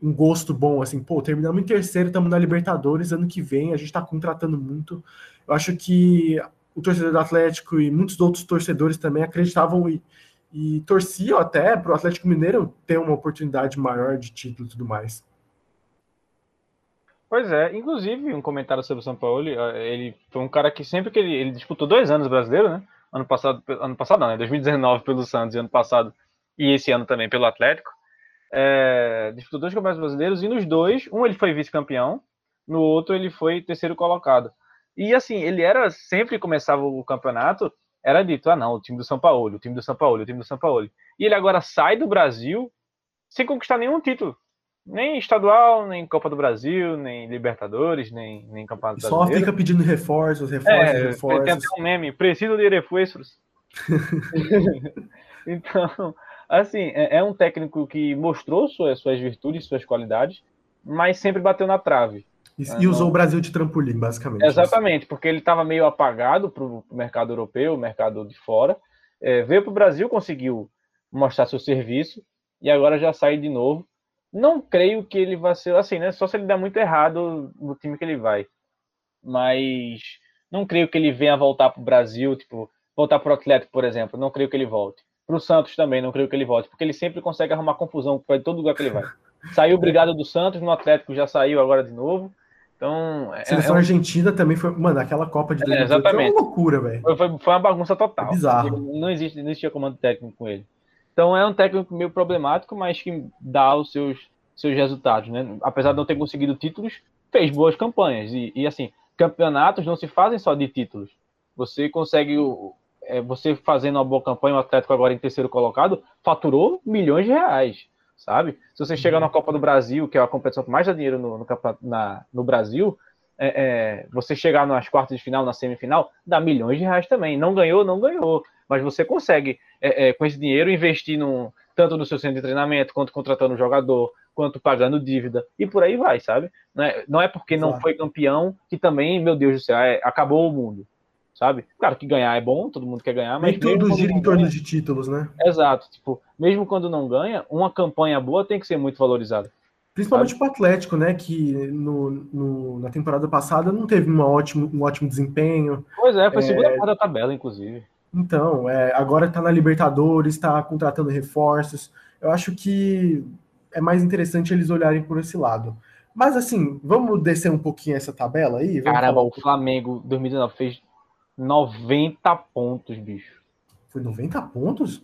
um gosto bom, assim, pô, terminamos em terceiro, estamos na Libertadores, ano que vem a gente está contratando muito. Eu acho que o torcedor do Atlético e muitos outros torcedores também acreditavam e, e torciam até para o Atlético Mineiro ter uma oportunidade maior de título e tudo mais. Pois é, inclusive um comentário sobre o São Paulo, ele foi um cara que sempre que ele, ele disputou dois anos brasileiro, né? Ano passado, ano passado não, né? 2019 pelo Santos e ano passado e esse ano também pelo Atlético. É, disputou dois campeonatos brasileiros e nos dois, um ele foi vice-campeão, no outro ele foi terceiro colocado. E assim, ele era sempre que começava o campeonato, era dito: ah, não, o time do São Paulo, o time do São Paulo, o time do São Paulo. E ele agora sai do Brasil sem conquistar nenhum título. Nem estadual, nem Copa do Brasil, nem Libertadores, nem, nem Campeonato Só Brasileiro. Só fica pedindo reforços, reforços, é, reforços. Tem até um meme, preciso de reforços. então, assim, é, é, um técnico que mostrou suas, suas virtudes, suas qualidades, mas sempre bateu na trave. E, e usou não... o Brasil de trampolim, basicamente. Exatamente, porque ele estava meio apagado para o mercado europeu, o mercado de fora. É, veio para o Brasil, conseguiu mostrar seu serviço e agora já sai de novo. Não creio que ele vai ser assim, né? Só se ele der muito errado no time que ele vai. Mas não creio que ele venha voltar para o Brasil, tipo, voltar para o Atlético, por exemplo. Não creio que ele volte. Para o Santos também, não creio que ele volte, porque ele sempre consegue arrumar confusão para todo lugar que ele vai. Saiu obrigado do Santos, no Atlético já saiu agora de novo. Então, é, Seleção é um... Argentina também foi. Mano, aquela Copa de 2018 é, exatamente. foi uma loucura, velho. Foi, foi, foi, uma bagunça total. É bizarro. Não, existe, não existia comando técnico com ele. Então é um técnico meio problemático, mas que dá os seus, seus resultados, né? Apesar de não ter conseguido títulos, fez boas campanhas. E, e assim, campeonatos não se fazem só de títulos. Você consegue. É, você fazendo uma boa campanha, o Atlético agora em terceiro colocado, faturou milhões de reais sabe? Se você chegar na Copa do Brasil, que é a competição que mais dá dinheiro no, no, na, no Brasil, é, é, você chegar nas quartas de final, na semifinal, dá milhões de reais também. Não ganhou, não ganhou. Mas você consegue, é, é com esse dinheiro, investir no, tanto no seu centro de treinamento, quanto contratando um jogador, quanto pagando dívida, e por aí vai, sabe? Não é, não é porque não foi campeão que também, meu Deus do céu, é, acabou o mundo sabe? Claro que ganhar é bom, todo mundo quer ganhar, mas. Nem tudo gira em torno ganha, de títulos, né? Exato. Tipo, mesmo quando não ganha, uma campanha boa tem que ser muito valorizada. Principalmente para o Atlético, né? Que no, no, na temporada passada não teve uma ótimo, um ótimo desempenho. Pois é, foi é... segunda parte da tabela, inclusive. Então, é, agora está na Libertadores, está contratando reforços. Eu acho que é mais interessante eles olharem por esse lado. Mas assim, vamos descer um pouquinho essa tabela aí? Caramba, o Flamengo 2019 fez 90 pontos, bicho. Foi 90 pontos?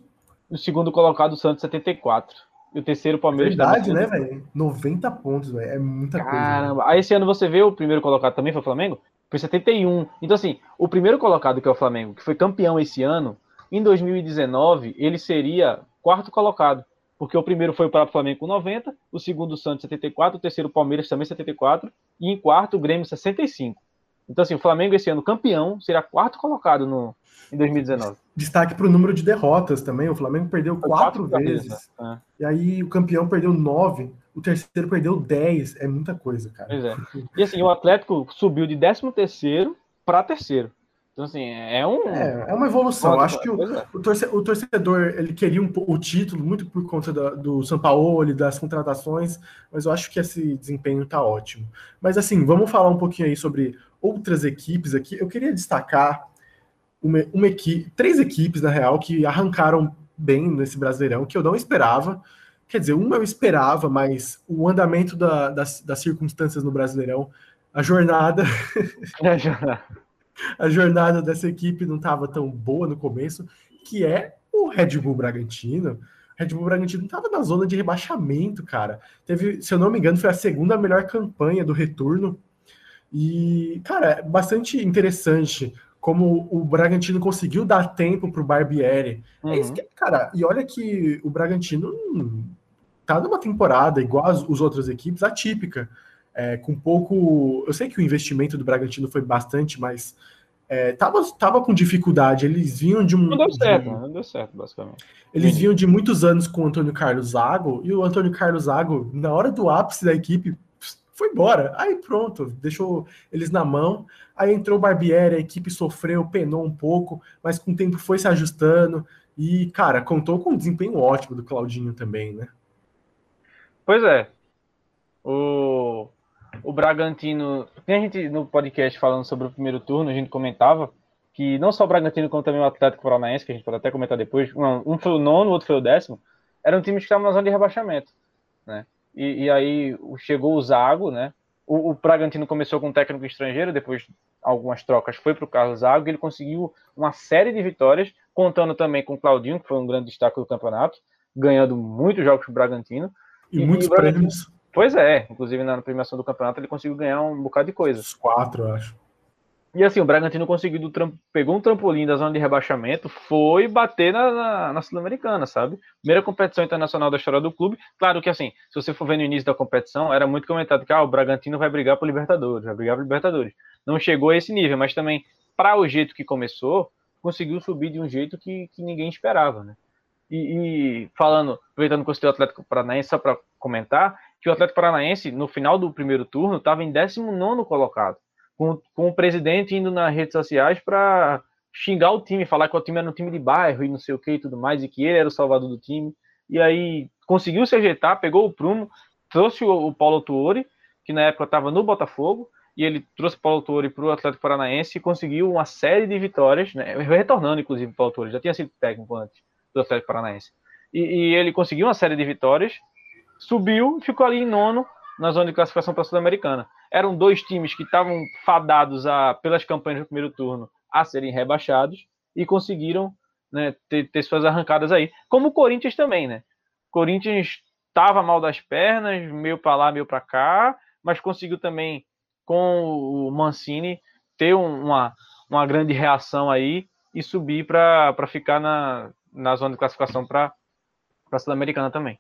O segundo colocado, o Santos, 74. E o terceiro, o Palmeiras. Verdade, né, velho? 90 pontos, velho. É muita Caramba. coisa. Caramba. Aí esse ano você vê o primeiro colocado também foi o Flamengo? Foi 71. Então, assim, o primeiro colocado, que é o Flamengo, que foi campeão esse ano, em 2019, ele seria quarto colocado. Porque o primeiro foi para o Flamengo com 90, o segundo o Santos 74, o terceiro o Palmeiras também 74, e em quarto o Grêmio 65. Então, assim, o Flamengo esse ano campeão, seria quarto colocado no, em 2019. Destaque para o número de derrotas também. O Flamengo perdeu quatro, quatro, vezes. É. E aí o campeão perdeu nove, o terceiro perdeu dez. É muita coisa, cara. Pois é. E assim, o Atlético subiu de décimo terceiro para terceiro. Então, assim, é um. É, é uma evolução. Acho que o, é. o, torcedor, o, torcedor, ele queria um, o título muito por conta da, do São Paulo, das contratações, mas eu acho que esse desempenho tá ótimo. Mas assim, vamos falar um pouquinho aí sobre outras equipes aqui. Eu queria destacar uma, uma equipe, três equipes, na real, que arrancaram bem nesse Brasileirão, que eu não esperava. Quer dizer, uma eu esperava, mas o andamento da, das, das circunstâncias no Brasileirão, a jornada. A jornada a jornada dessa equipe não estava tão boa no começo, que é o Red Bull Bragantino. O Red Bull Bragantino estava na zona de rebaixamento, cara. Teve, se eu não me engano, foi a segunda melhor campanha do retorno. E, cara, é bastante interessante como o Bragantino conseguiu dar tempo para o Barbieri. Uhum. É isso uhum. que, cara, e olha que o Bragantino tá numa temporada igual as, as outras equipes, atípica é, com pouco. Eu sei que o investimento do Bragantino foi bastante, mas é, tava, tava com dificuldade. Eles vinham de um. Não deu certo, de, não deu certo, basicamente. Eles vinham de muitos anos com o Antônio Carlos Zago, e o Antônio Carlos Zago, na hora do ápice da equipe, foi embora. Aí pronto, deixou eles na mão. Aí entrou o Barbieri, a equipe sofreu, penou um pouco, mas com o tempo foi se ajustando. E, cara, contou com um desempenho ótimo do Claudinho também, né? Pois é. O, o Bragantino. Tem a gente no podcast falando sobre o primeiro turno, a gente comentava que não só o Bragantino, como também o Atlético Paranaense, que a gente pode até comentar depois, um, um foi o nono, o outro foi o décimo, eram times que estavam na zona de rebaixamento, né? E, e aí chegou o Zago, né? O, o Bragantino começou com um técnico estrangeiro, depois algumas trocas foi para o Carlos Zago, e ele conseguiu uma série de vitórias, contando também com o Claudinho, que foi um grande destaque do campeonato, ganhando muitos jogos para o Bragantino. E, e muitos e prêmios. Pois é, inclusive na premiação do campeonato ele conseguiu ganhar um bocado de coisa. Os quatro, eu acho. E assim, o Bragantino conseguiu, pegou um trampolim da zona de rebaixamento, foi bater na, na, na Sul-Americana, sabe? Primeira competição internacional da história do clube. Claro que assim, se você for ver no início da competição, era muito comentado que ah, o Bragantino vai brigar por Libertadores, vai brigar por Libertadores. Não chegou a esse nível, mas também, para o jeito que começou, conseguiu subir de um jeito que, que ninguém esperava, né? E, e falando, aproveitando que eu o Atlético Paranaense, só para comentar, que o Atlético Paranaense, no final do primeiro turno, estava em 19 colocado com, com o presidente indo nas redes sociais para xingar o time, falar que o time era um time de bairro e não sei o que e tudo mais, e que ele era o salvador do time. E aí conseguiu se ajeitar, pegou o prumo, trouxe o, o Paulo Tuori, que na época estava no Botafogo, e ele trouxe o Paulo Tuori para o Atlético Paranaense e conseguiu uma série de vitórias, né? retornando inclusive o Paulo Tuori, já tinha sido técnico antes do Atlético Paranaense. E, e ele conseguiu uma série de vitórias, subiu e ficou ali em nono na zona de classificação para a Sul-Americana eram dois times que estavam fadados a, pelas campanhas do primeiro turno a serem rebaixados e conseguiram né, ter, ter, suas arrancadas aí. Como o Corinthians também, né? O Corinthians estava mal das pernas, meio para lá, meio para cá, mas conseguiu também com o Mancini ter uma, uma grande reação aí e subir para ficar na, na zona de classificação para a Sul-Americana também.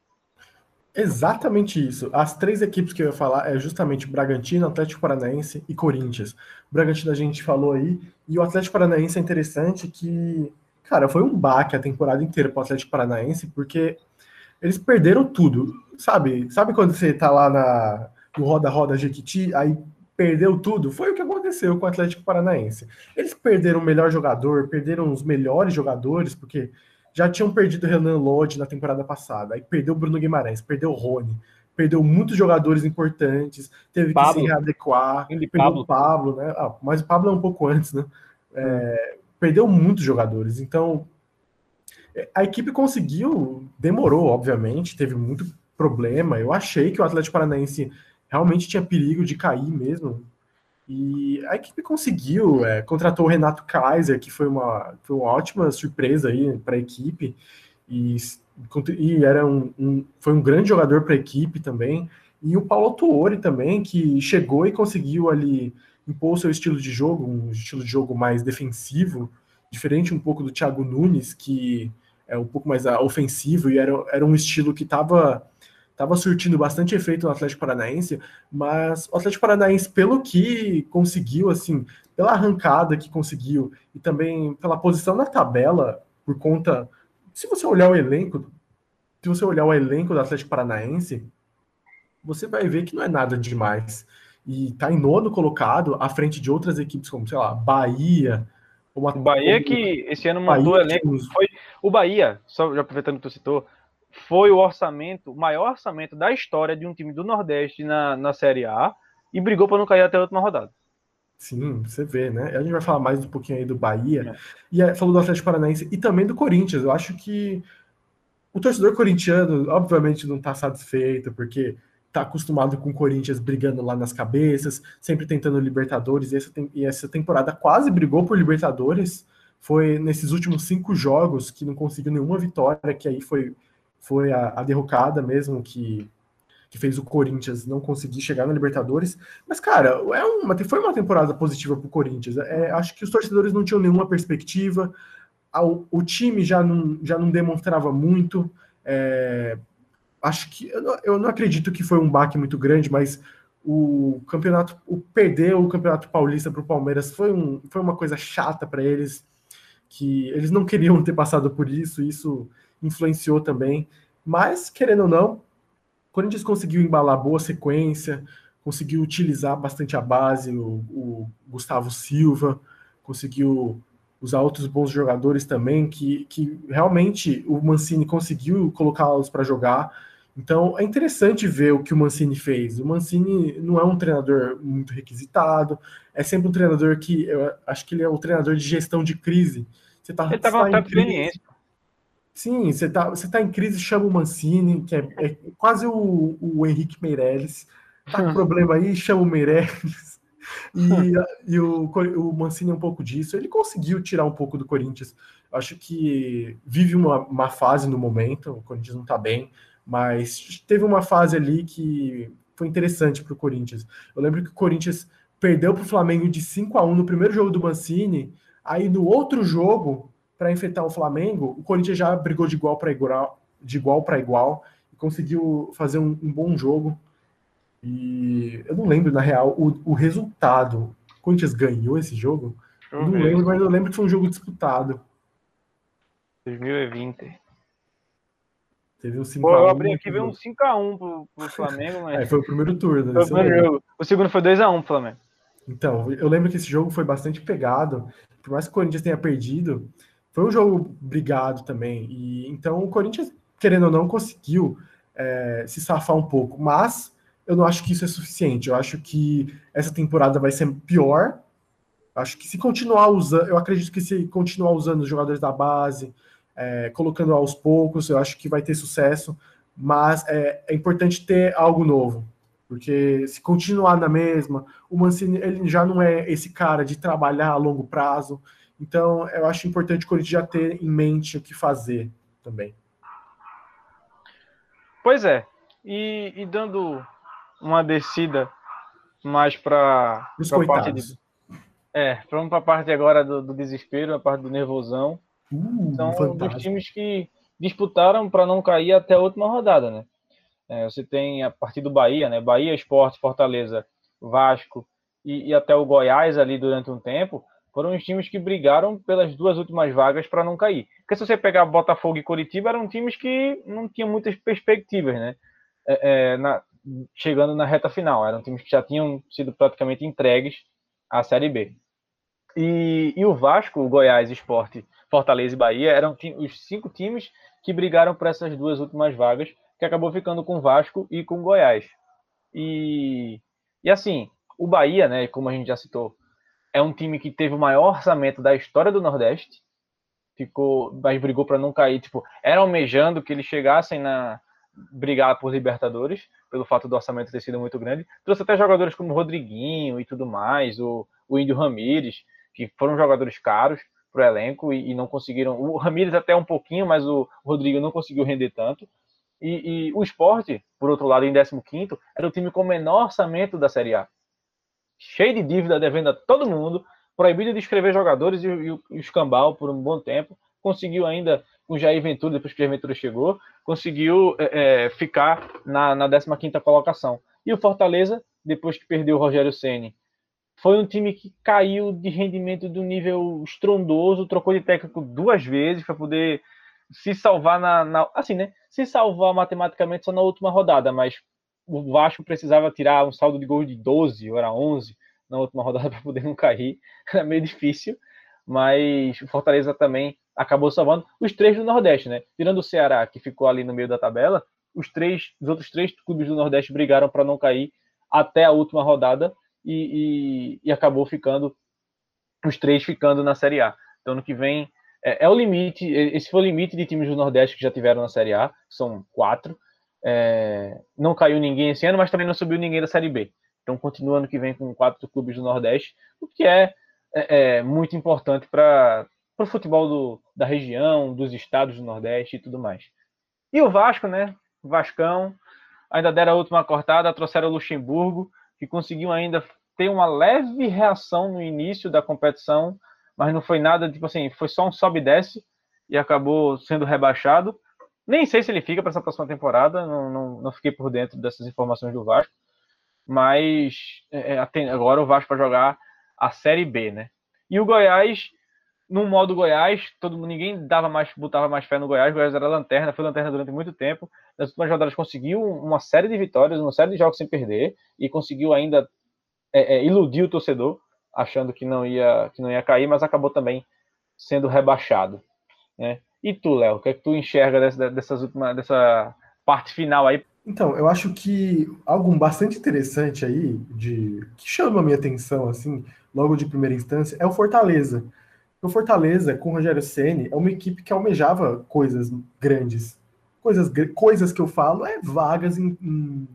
Exatamente isso. As três equipes que eu ia falar é justamente Bragantino, Atlético Paranaense e Corinthians. Bragantino a gente falou aí, e o Atlético Paranaense é interessante que, cara, foi um baque a temporada inteira para o Atlético Paranaense, porque eles perderam tudo. Sabe? Sabe quando você tá lá na, no roda-roda Jequiti, aí perdeu tudo? Foi o que aconteceu com o Atlético Paranaense. Eles perderam o melhor jogador, perderam os melhores jogadores, porque já tinham perdido o Renan Lodge na temporada passada, aí perdeu o Bruno Guimarães, perdeu o Rony, perdeu muitos jogadores importantes, teve Pablo. que se readequar, Ele, perdeu Pablo. o Pablo, né? Ah, mas o Pablo é um pouco antes, né? É, perdeu muitos jogadores, então é, a equipe conseguiu, demorou, obviamente, teve muito problema. Eu achei que o Atlético Paranaense realmente tinha perigo de cair mesmo, e a equipe conseguiu, é, contratou o Renato Kaiser, que foi uma, foi uma ótima surpresa aí para a equipe, e, e era um, um, foi um grande jogador para a equipe também. E o Paulo Tuori também, que chegou e conseguiu ali impor seu estilo de jogo, um estilo de jogo mais defensivo, diferente um pouco do Thiago Nunes, que é um pouco mais ofensivo, e era, era um estilo que estava estava surtindo bastante efeito no Atlético Paranaense, mas o Atlético Paranaense, pelo que conseguiu, assim, pela arrancada que conseguiu e também pela posição na tabela, por conta. Se você olhar o elenco, se você olhar o elenco do Atlético Paranaense, você vai ver que não é nada demais. E tá em nono colocado, à frente de outras equipes, como, sei lá, Bahia. Uma... Bahia que esse ano mandou Bahia, elenco. Foi o Bahia, só já aproveitando que tu citou, foi o orçamento, o maior orçamento da história de um time do Nordeste na, na Série A e brigou para não cair até a última rodada. Sim, você vê, né? A gente vai falar mais um pouquinho aí do Bahia. É. E falou do Atlético Paranaense e também do Corinthians. Eu acho que o torcedor corintiano, obviamente, não está satisfeito, porque está acostumado com o Corinthians brigando lá nas cabeças, sempre tentando Libertadores, e essa, e essa temporada quase brigou por Libertadores. Foi nesses últimos cinco jogos que não conseguiu nenhuma vitória, que aí foi foi a, a derrocada mesmo que, que fez o Corinthians não conseguir chegar na Libertadores. Mas, cara, é uma, foi uma temporada positiva para o Corinthians. É, acho que os torcedores não tinham nenhuma perspectiva, o, o time já não, já não demonstrava muito. É, acho que eu não, eu não acredito que foi um baque muito grande, mas o campeonato, o perder o campeonato paulista para o Palmeiras foi, um, foi uma coisa chata para eles, que eles não queriam ter passado por isso. Isso influenciou também. Mas, querendo ou não, o Corinthians conseguiu embalar boa sequência, conseguiu utilizar bastante a base, o, o Gustavo Silva, conseguiu usar outros bons jogadores também, que, que realmente o Mancini conseguiu colocá-los para jogar. Então é interessante ver o que o Mancini fez. O Mancini não é um treinador muito requisitado, é sempre um treinador que eu acho que ele é um treinador de gestão de crise. Você tá, ele estava em crise. Sim, você está você tá em crise, chama o Mancini, que é, é quase o, o Henrique Meirelles. Tá com problema aí, chama o Meirelles. E, e o, o Mancini é um pouco disso. Ele conseguiu tirar um pouco do Corinthians. Acho que vive uma, uma fase no momento, o Corinthians não está bem, mas teve uma fase ali que foi interessante para o Corinthians. Eu lembro que o Corinthians perdeu para o Flamengo de 5 a 1 no primeiro jogo do Mancini, aí no outro jogo, para enfrentar o Flamengo, o Corinthians já brigou de igual para igual, de igual para igual e conseguiu fazer um, um bom jogo. E eu não lembro, na real, o, o resultado. O Corinthians ganhou esse jogo? Eu não lembro, mas eu lembro que foi um jogo disputado. 2020. Teve um 5x1. Pô, eu abri aqui veio um 5x1 pro, pro Flamengo, mas. É, foi o primeiro turno. Né? O, primeiro o segundo foi 2x1 pro Flamengo. Então, eu lembro que esse jogo foi bastante pegado. Por mais que o Corinthians tenha perdido, foi um jogo brigado também. E então o Corinthians, querendo ou não, conseguiu é, se safar um pouco. Mas eu não acho que isso é suficiente. Eu acho que essa temporada vai ser pior. Acho que se continuar usando, eu acredito que se continuar usando os jogadores da base, é, colocando aos poucos, eu acho que vai ter sucesso. Mas é, é, importante ter algo novo, porque se continuar na mesma, o Mancini ele já não é esse cara de trabalhar a longo prazo. Então, eu acho importante o Corinthians já ter em mente o que fazer também. Pois é. E, e dando uma descida mais para a parte de. É, vamos para a parte agora do, do, desespero, a parte do nervosão. Uh, São fantástico. dos times que disputaram para não cair até a última rodada, né? É, você tem a partir do Bahia, né? Bahia, Esporte, Fortaleza, Vasco e, e, até o Goiás ali durante um tempo, foram os times que brigaram pelas duas últimas vagas para não cair. Porque se você pegar Botafogo e Curitiba, eram times que não tinham muitas perspectivas, né? É, é, na, chegando na reta final. Eram times que já tinham sido praticamente entregues à Série B. E, e o Vasco, o Goiás, Esporte, Fortaleza e Bahia eram os cinco times que brigaram por essas duas últimas vagas, que acabou ficando com o Vasco e com o Goiás. E, e assim, o Bahia, né, como a gente já citou, é um time que teve o maior orçamento da história do Nordeste. Ficou, mas brigou para não cair, tipo, era almejando que eles chegassem na, brigar por Libertadores, pelo fato do orçamento ter sido muito grande. Trouxe até jogadores como Rodriguinho e tudo mais, o, o Índio Ramírez, que foram jogadores caros para o elenco e, e, não conseguiram. O Ramírez até um pouquinho, mas o, o Rodrigo não conseguiu render tanto. E, e, o esporte, por outro lado, em 15, era o time com o menor orçamento da Série A. Cheio de dívida, devendo a todo mundo, proibido de escrever jogadores e, e o escambau por um bom tempo. Conseguiu ainda com Jair Ventura, depois que o Jair Ventura chegou, conseguiu é, é ficar na, na 15 colocação. E o Fortaleza, depois que perdeu o Rogério Ceni, foi um time que caiu de rendimento do nível estrondoso, trocou de técnico duas vezes para poder se salvar na, na, assim, né? Se salvar matematicamente só na última rodada, mas o Vasco precisava tirar um saldo de gol de 12, ou era 11 na última rodada para poder não cair. Era meio difícil, mas o Fortaleza também acabou salvando os três do Nordeste, né? Tirando o Ceará, que ficou ali no meio da tabela, os três, os outros três clubes do Nordeste brigaram para não cair até a última rodada e, e, e, acabou ficando os três ficando na Série A. Então, no que vem é, é, o limite. Esse foi o limite de times do Nordeste que já tiveram na Série A. São quatro. É, não caiu ninguém esse ano, mas também não subiu ninguém da Série B. Então, continua ano que vem com quatro clubes do Nordeste, o que é, é, é muito importante para o futebol do, da região, dos estados do Nordeste e tudo mais. E o Vasco, né? Vascão, ainda deram a última cortada, trouxeram o Luxemburgo, que conseguiu ainda ter uma leve reação no início da competição, mas não foi nada, tipo assim, foi só um sobe e desce e acabou sendo rebaixado. Nem sei se ele fica para essa próxima temporada, não, não, não, fiquei por dentro dessas informações do Vasco, mas é, é agora o Vasco vai jogar a Série B, né? E o Goiás no modo Goiás, todo ninguém dava mais, botava mais fé no Goiás. O Goiás era lanterna, foi lanterna durante muito tempo. Nas últimas rodadas conseguiu uma série de vitórias, uma série de jogos sem perder e conseguiu ainda é, é, iludir o torcedor, achando que não ia que não ia cair, mas acabou também sendo rebaixado. Né? E tu, Léo, o que é que tu enxerga dessa, dessas dessa parte final aí? Então, eu acho que algo bastante interessante aí, de que chama a minha atenção, assim, logo de primeira instância, é o Fortaleza. O Fortaleza, com o Rogério Ceni, é uma equipe que almejava coisas grandes. Coisas, coisas que eu falo é vagas em, em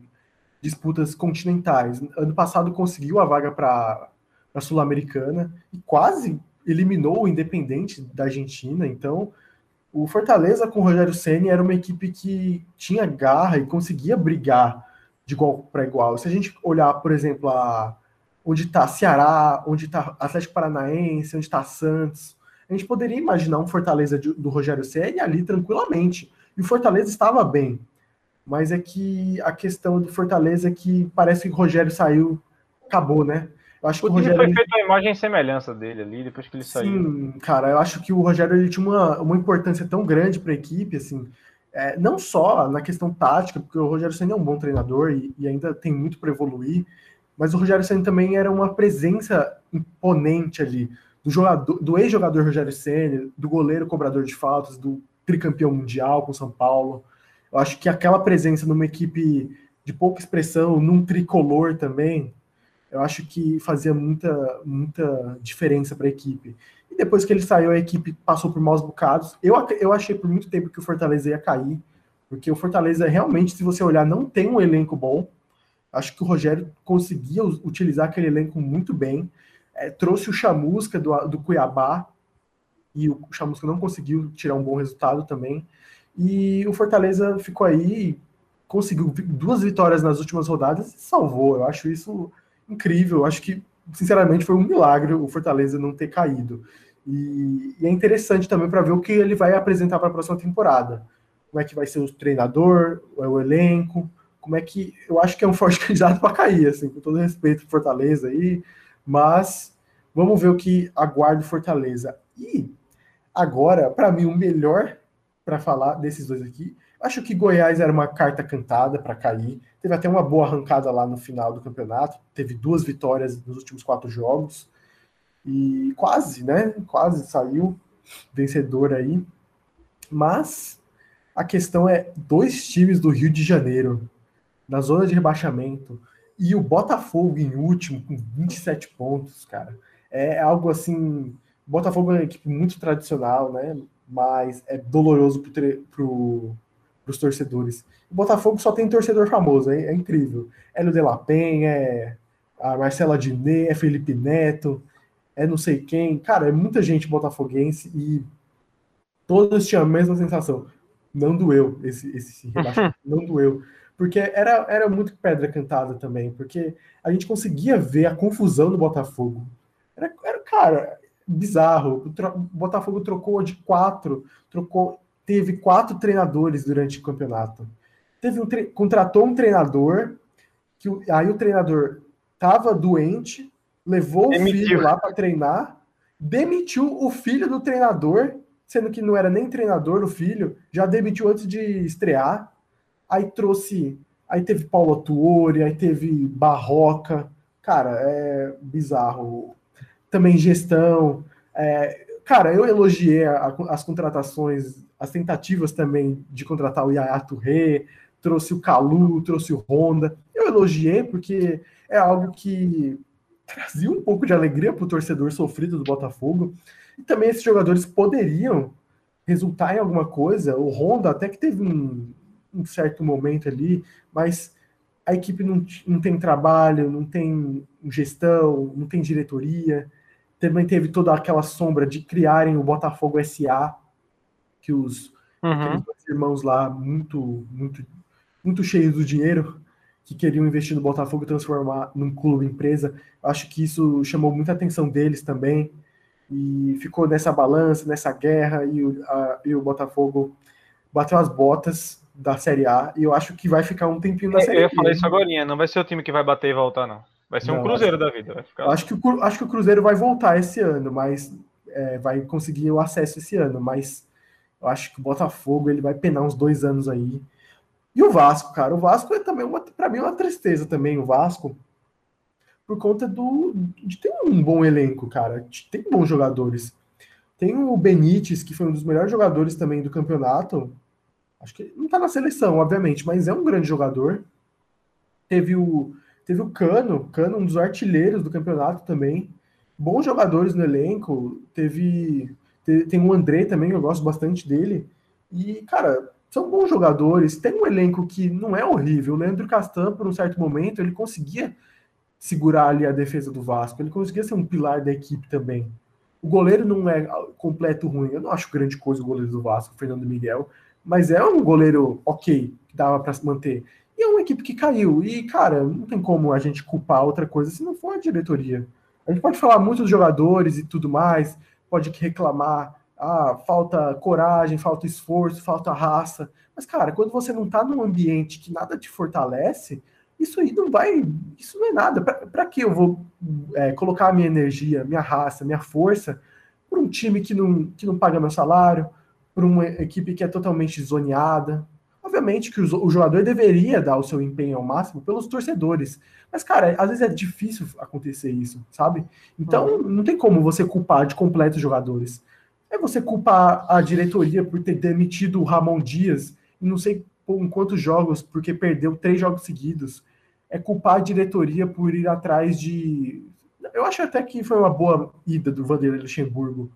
disputas continentais. Ano passado conseguiu a vaga para a Sul-Americana e quase eliminou o Independente da Argentina. Então, o Fortaleza com o Rogério Ceni era uma equipe que tinha garra e conseguia brigar de igual para igual. Se a gente olhar, por exemplo, a onde está Ceará, onde está Atlético Paranaense, onde está Santos. A gente poderia imaginar um Fortaleza de, do Rogério Ceni ali tranquilamente. E o Fortaleza estava bem. Mas é que a questão do Fortaleza é que parece que o Rogério saiu, acabou, né? Acho o que o Rogério foi feito a imagem e semelhança dele ali depois que ele Sim, saiu. Sim, cara, eu acho que o Rogério ele tinha uma, uma importância tão grande para a equipe, assim, é, não só na questão tática, porque o Rogério Senna é um bom treinador e, e ainda tem muito para evoluir, mas o Rogério Senna também era uma presença imponente ali, do jogador, do ex-jogador Rogério Senna, do goleiro cobrador de faltas, do tricampeão mundial com São Paulo. Eu acho que aquela presença numa equipe de pouca expressão, num tricolor também, eu acho que fazia muita, muita diferença para a equipe. E depois que ele saiu, a equipe passou por maus bocados. Eu, eu achei por muito tempo que o Fortaleza ia cair, porque o Fortaleza realmente, se você olhar, não tem um elenco bom. Acho que o Rogério conseguia utilizar aquele elenco muito bem. É, trouxe o Chamusca do, do Cuiabá, e o Chamusca não conseguiu tirar um bom resultado também. E o Fortaleza ficou aí, conseguiu duas vitórias nas últimas rodadas e salvou. Eu acho isso incrível. Acho que, sinceramente, foi um milagre o Fortaleza não ter caído. E, e é interessante também para ver o que ele vai apresentar para a próxima temporada. Como é que vai ser o treinador, o elenco, como é que eu acho que é um forte candidato para cair, assim, com todo respeito ao Fortaleza aí, mas vamos ver o que aguarda o Fortaleza. E agora, para mim, o melhor para falar desses dois aqui, acho que Goiás era uma carta cantada para cair. Teve até uma boa arrancada lá no final do campeonato, teve duas vitórias nos últimos quatro jogos e quase, né? Quase saiu vencedor aí. Mas a questão é dois times do Rio de Janeiro na zona de rebaixamento, e o Botafogo em último, com 27 pontos, cara. É algo assim. Botafogo é uma equipe muito tradicional, né? Mas é doloroso para pro, os torcedores. O Botafogo só tem torcedor famoso, é, é incrível. É o De La Penha, é a Marcela Diné, é Felipe Neto, é não sei quem. Cara, é muita gente botafoguense e todos tinham a mesma sensação. Não doeu esse, esse rebaixamento, não doeu porque era, era muito pedra cantada também, porque a gente conseguia ver a confusão do Botafogo. Era, era cara, bizarro. O, Botafogo trocou de quatro, trocou, teve quatro treinadores durante o campeonato. Teve um contratou um treinador que aí o treinador estava doente, levou demitiu. o filho lá para treinar, demitiu o filho do treinador, sendo que não era nem treinador o filho, já demitiu antes de estrear aí trouxe. Aí teve Paulo Tuori, aí teve Barroca. Cara, é bizarro. Também gestão. É, cara, eu elogiei a, as contratações, as tentativas também de contratar o Yaya Touré, trouxe o Calu, trouxe o Honda. Eu elogiei porque é algo que trazia um pouco de alegria para o torcedor sofrido do Botafogo. E também esses jogadores poderiam resultar em alguma coisa. O Honda até que teve um, um certo momento ali, mas a equipe não, não tem trabalho, não tem gestão, não tem diretoria. Também teve toda aquela sombra de criarem o Botafogo SA, que os uhum. irmãos lá, muito, muito, muito cheios do dinheiro, que queriam investir no Botafogo e transformar num clube empresa. Acho que isso chamou muita atenção deles também. E ficou nessa balança, nessa guerra, e o, a, e o Botafogo bateu as botas da Série A e eu acho que vai ficar um tempinho na Série A. Eu ia falar isso agora, não vai ser o time que vai bater e voltar, não. Vai ser não, um Cruzeiro acho, da vida. Acho, que o, acho que o Cruzeiro vai voltar esse ano, mas é, vai conseguir o acesso esse ano, mas eu acho que o Botafogo ele vai penar uns dois anos aí. E o Vasco, cara, o Vasco é também uma, para mim, uma tristeza também, o Vasco, por conta do de ter um bom elenco, cara, tem bons jogadores. Tem o Benítez, que foi um dos melhores jogadores também do campeonato. Acho que não tá na seleção, obviamente, mas é um grande jogador. Teve o teve o Cano, Cano um dos artilheiros do campeonato também. Bons jogadores no elenco. Teve tem o André também, eu gosto bastante dele. E, cara, são bons jogadores. Tem um elenco que não é horrível. O Leandro Castan, por um certo momento, ele conseguia segurar ali a defesa do Vasco. Ele conseguia ser um pilar da equipe também. O goleiro não é completo ruim. Eu não acho grande coisa o goleiro do Vasco, o Fernando Miguel. Mas é um goleiro ok, que dava para se manter. E é uma equipe que caiu. E, cara, não tem como a gente culpar outra coisa se não for a diretoria. A gente pode falar muito dos jogadores e tudo mais, pode reclamar, ah, falta coragem, falta esforço, falta raça. Mas, cara, quando você não está num ambiente que nada te fortalece, isso aí não vai. Isso não é nada. Para que eu vou é, colocar a minha energia, minha raça, minha força para um time que não, que não paga meu salário, para uma equipe que é totalmente zoneada? Obviamente que o, jogador deveria dar o seu empenho ao máximo pelos torcedores. Mas, cara, às vezes é difícil acontecer isso, sabe? Então, não tem como você culpar de completo os jogadores. É você culpar a diretoria por ter demitido o Ramon Dias e não sei em quantos jogos, porque perdeu três jogos seguidos. É culpar a diretoria por ir atrás de. Eu acho até que foi uma boa ida do Vanderlei Luxemburgo.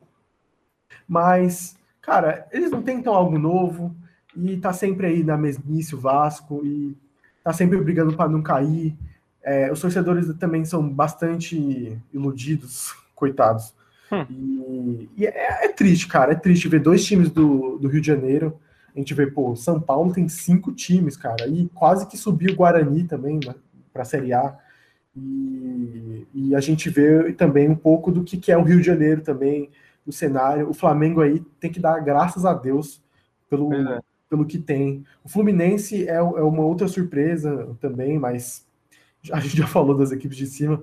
Mas, cara, eles não tentam algo novo e tá sempre aí na mesmice o Vasco e tá sempre brigando para não cair. É, os torcedores também são bastante iludidos, coitados. Hum. E, e é, é, triste, cara. É triste ver dois times do, do Rio de Janeiro. A gente vê, pô, São Paulo tem cinco times, cara, e quase que subiu o Guarani também né, para a Série A. E, e, a gente vê também um pouco do que, que é o Rio de Janeiro também, o cenário. O Flamengo aí tem que dar graças a Deus pelo, é. Pelo que tem. O Fluminense é, é uma outra surpresa também, mas a gente já falou das equipes de cima.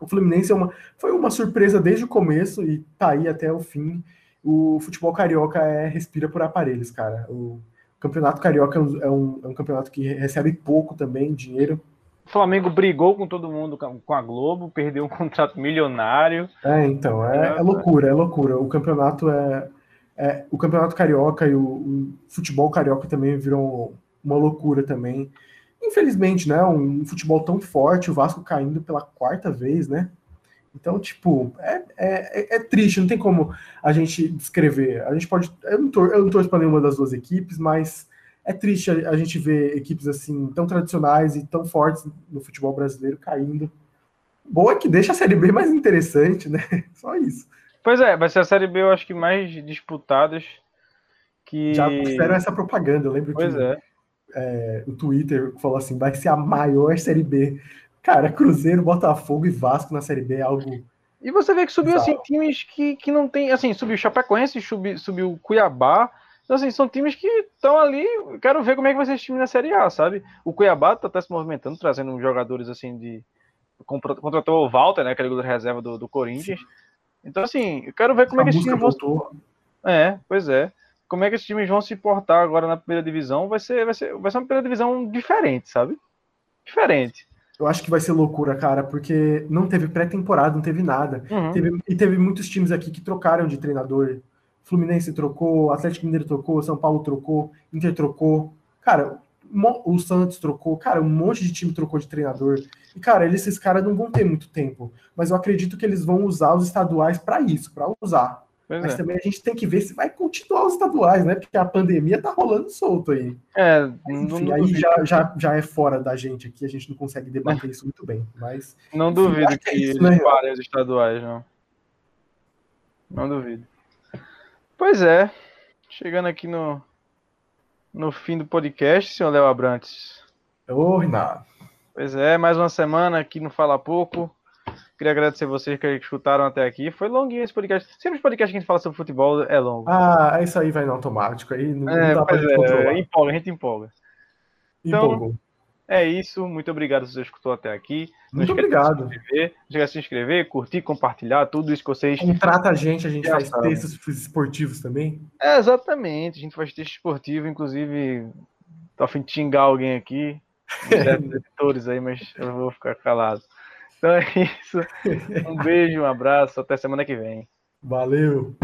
O Fluminense é uma, foi uma surpresa desde o começo e tá aí até o fim. O futebol carioca é respira por aparelhos, cara. O campeonato carioca é um, é um, é um campeonato que recebe pouco também dinheiro. O Flamengo brigou com todo mundo, com a Globo, perdeu um contrato milionário. É, então, é, é loucura, é loucura. O campeonato é, é o campeonato carioca e o, o, futebol carioca também viram uma loucura também infelizmente, né, um futebol tão forte, o Vasco caindo pela quarta vez, né? Então, tipo, é, é, é triste, não tem como a gente descrever. A gente pode. Eu não, tor eu não torço para nenhuma das duas equipes, mas é triste a, a, gente ver equipes assim tão tradicionais e tão fortes no futebol brasileiro caindo. Boa é que deixa a Série B mais interessante, né? Só isso. Pois é, vai ser a Série B, eu acho que mais disputadas. Que... Já fizeram essa propaganda, eu lembro pois que. É é, o Twitter falou assim: vai ser a maior Série B. Cara, Cruzeiro, Botafogo e Vasco na Série B é algo. E você vê que subiu assim times que, que não tem. Assim, subiu Chapecoense, subiu, subiu Cuiabá. Então, assim, são times que estão ali. Quero ver como é que vai ser esse time na Série A, sabe? O Cuiabá tá até se movimentando, trazendo jogadores assim de. Contratou o Walter, né? Aquele goleiro reserva do, do Corinthians. Então, assim, eu quero ver como é que esse time voltou. É, pois é como é que esses times vão se portar agora na primeira divisão, vai ser, vai ser, vai ser uma primeira divisão diferente, sabe? Diferente. Eu acho que vai ser loucura, cara, porque não teve pré-temporada, não teve nada. Uhum. Teve, e teve muitos times aqui que trocaram de treinador. Fluminense trocou, Atlético Mineiro trocou, São Paulo trocou, Inter trocou. Cara, o Santos trocou, cara, um monte de time trocou de treinador. E, cara, eles, esses caras não vão ter muito tempo. Mas eu acredito que eles vão usar os estaduais para isso, para usar. Pois Mas é. também a gente tem que ver se vai continuar os estaduais, né? Porque a pandemia tá rolando solto aí. É, Enfim, não, aí já, já, já é fora da gente aqui, a gente não consegue debater isso muito bem. Mas. Não enfim, duvido que, que é isso, né? parem os estaduais, não. Não duvido. Pois é. Chegando aqui no, no fim do podcast, senhor Léo Abrantes. Ô, Renato. Pois é, mais uma semana aqui no Fala Pouco. Queria agradecer vocês que escutaram até aqui. Foi longuinho esse podcast. Sempre os podcasts que a gente fala sobre futebol é longo. Ah, isso aí vai no automático. Aí não, é, não dá pra é, empolga, a gente empolga. Então, É isso, muito obrigado se você escutou até aqui. Muito obrigado. não esquece de se inscrever, curtir, compartilhar, tudo isso que vocês. Contrata a gente, a gente faz textos esportivos também. É, exatamente, a gente faz texto esportivo, inclusive, tô a fim de xingar alguém aqui, editores aí, mas eu vou ficar calado. Então é isso. Um beijo, um abraço, até semana que vem. Valeu!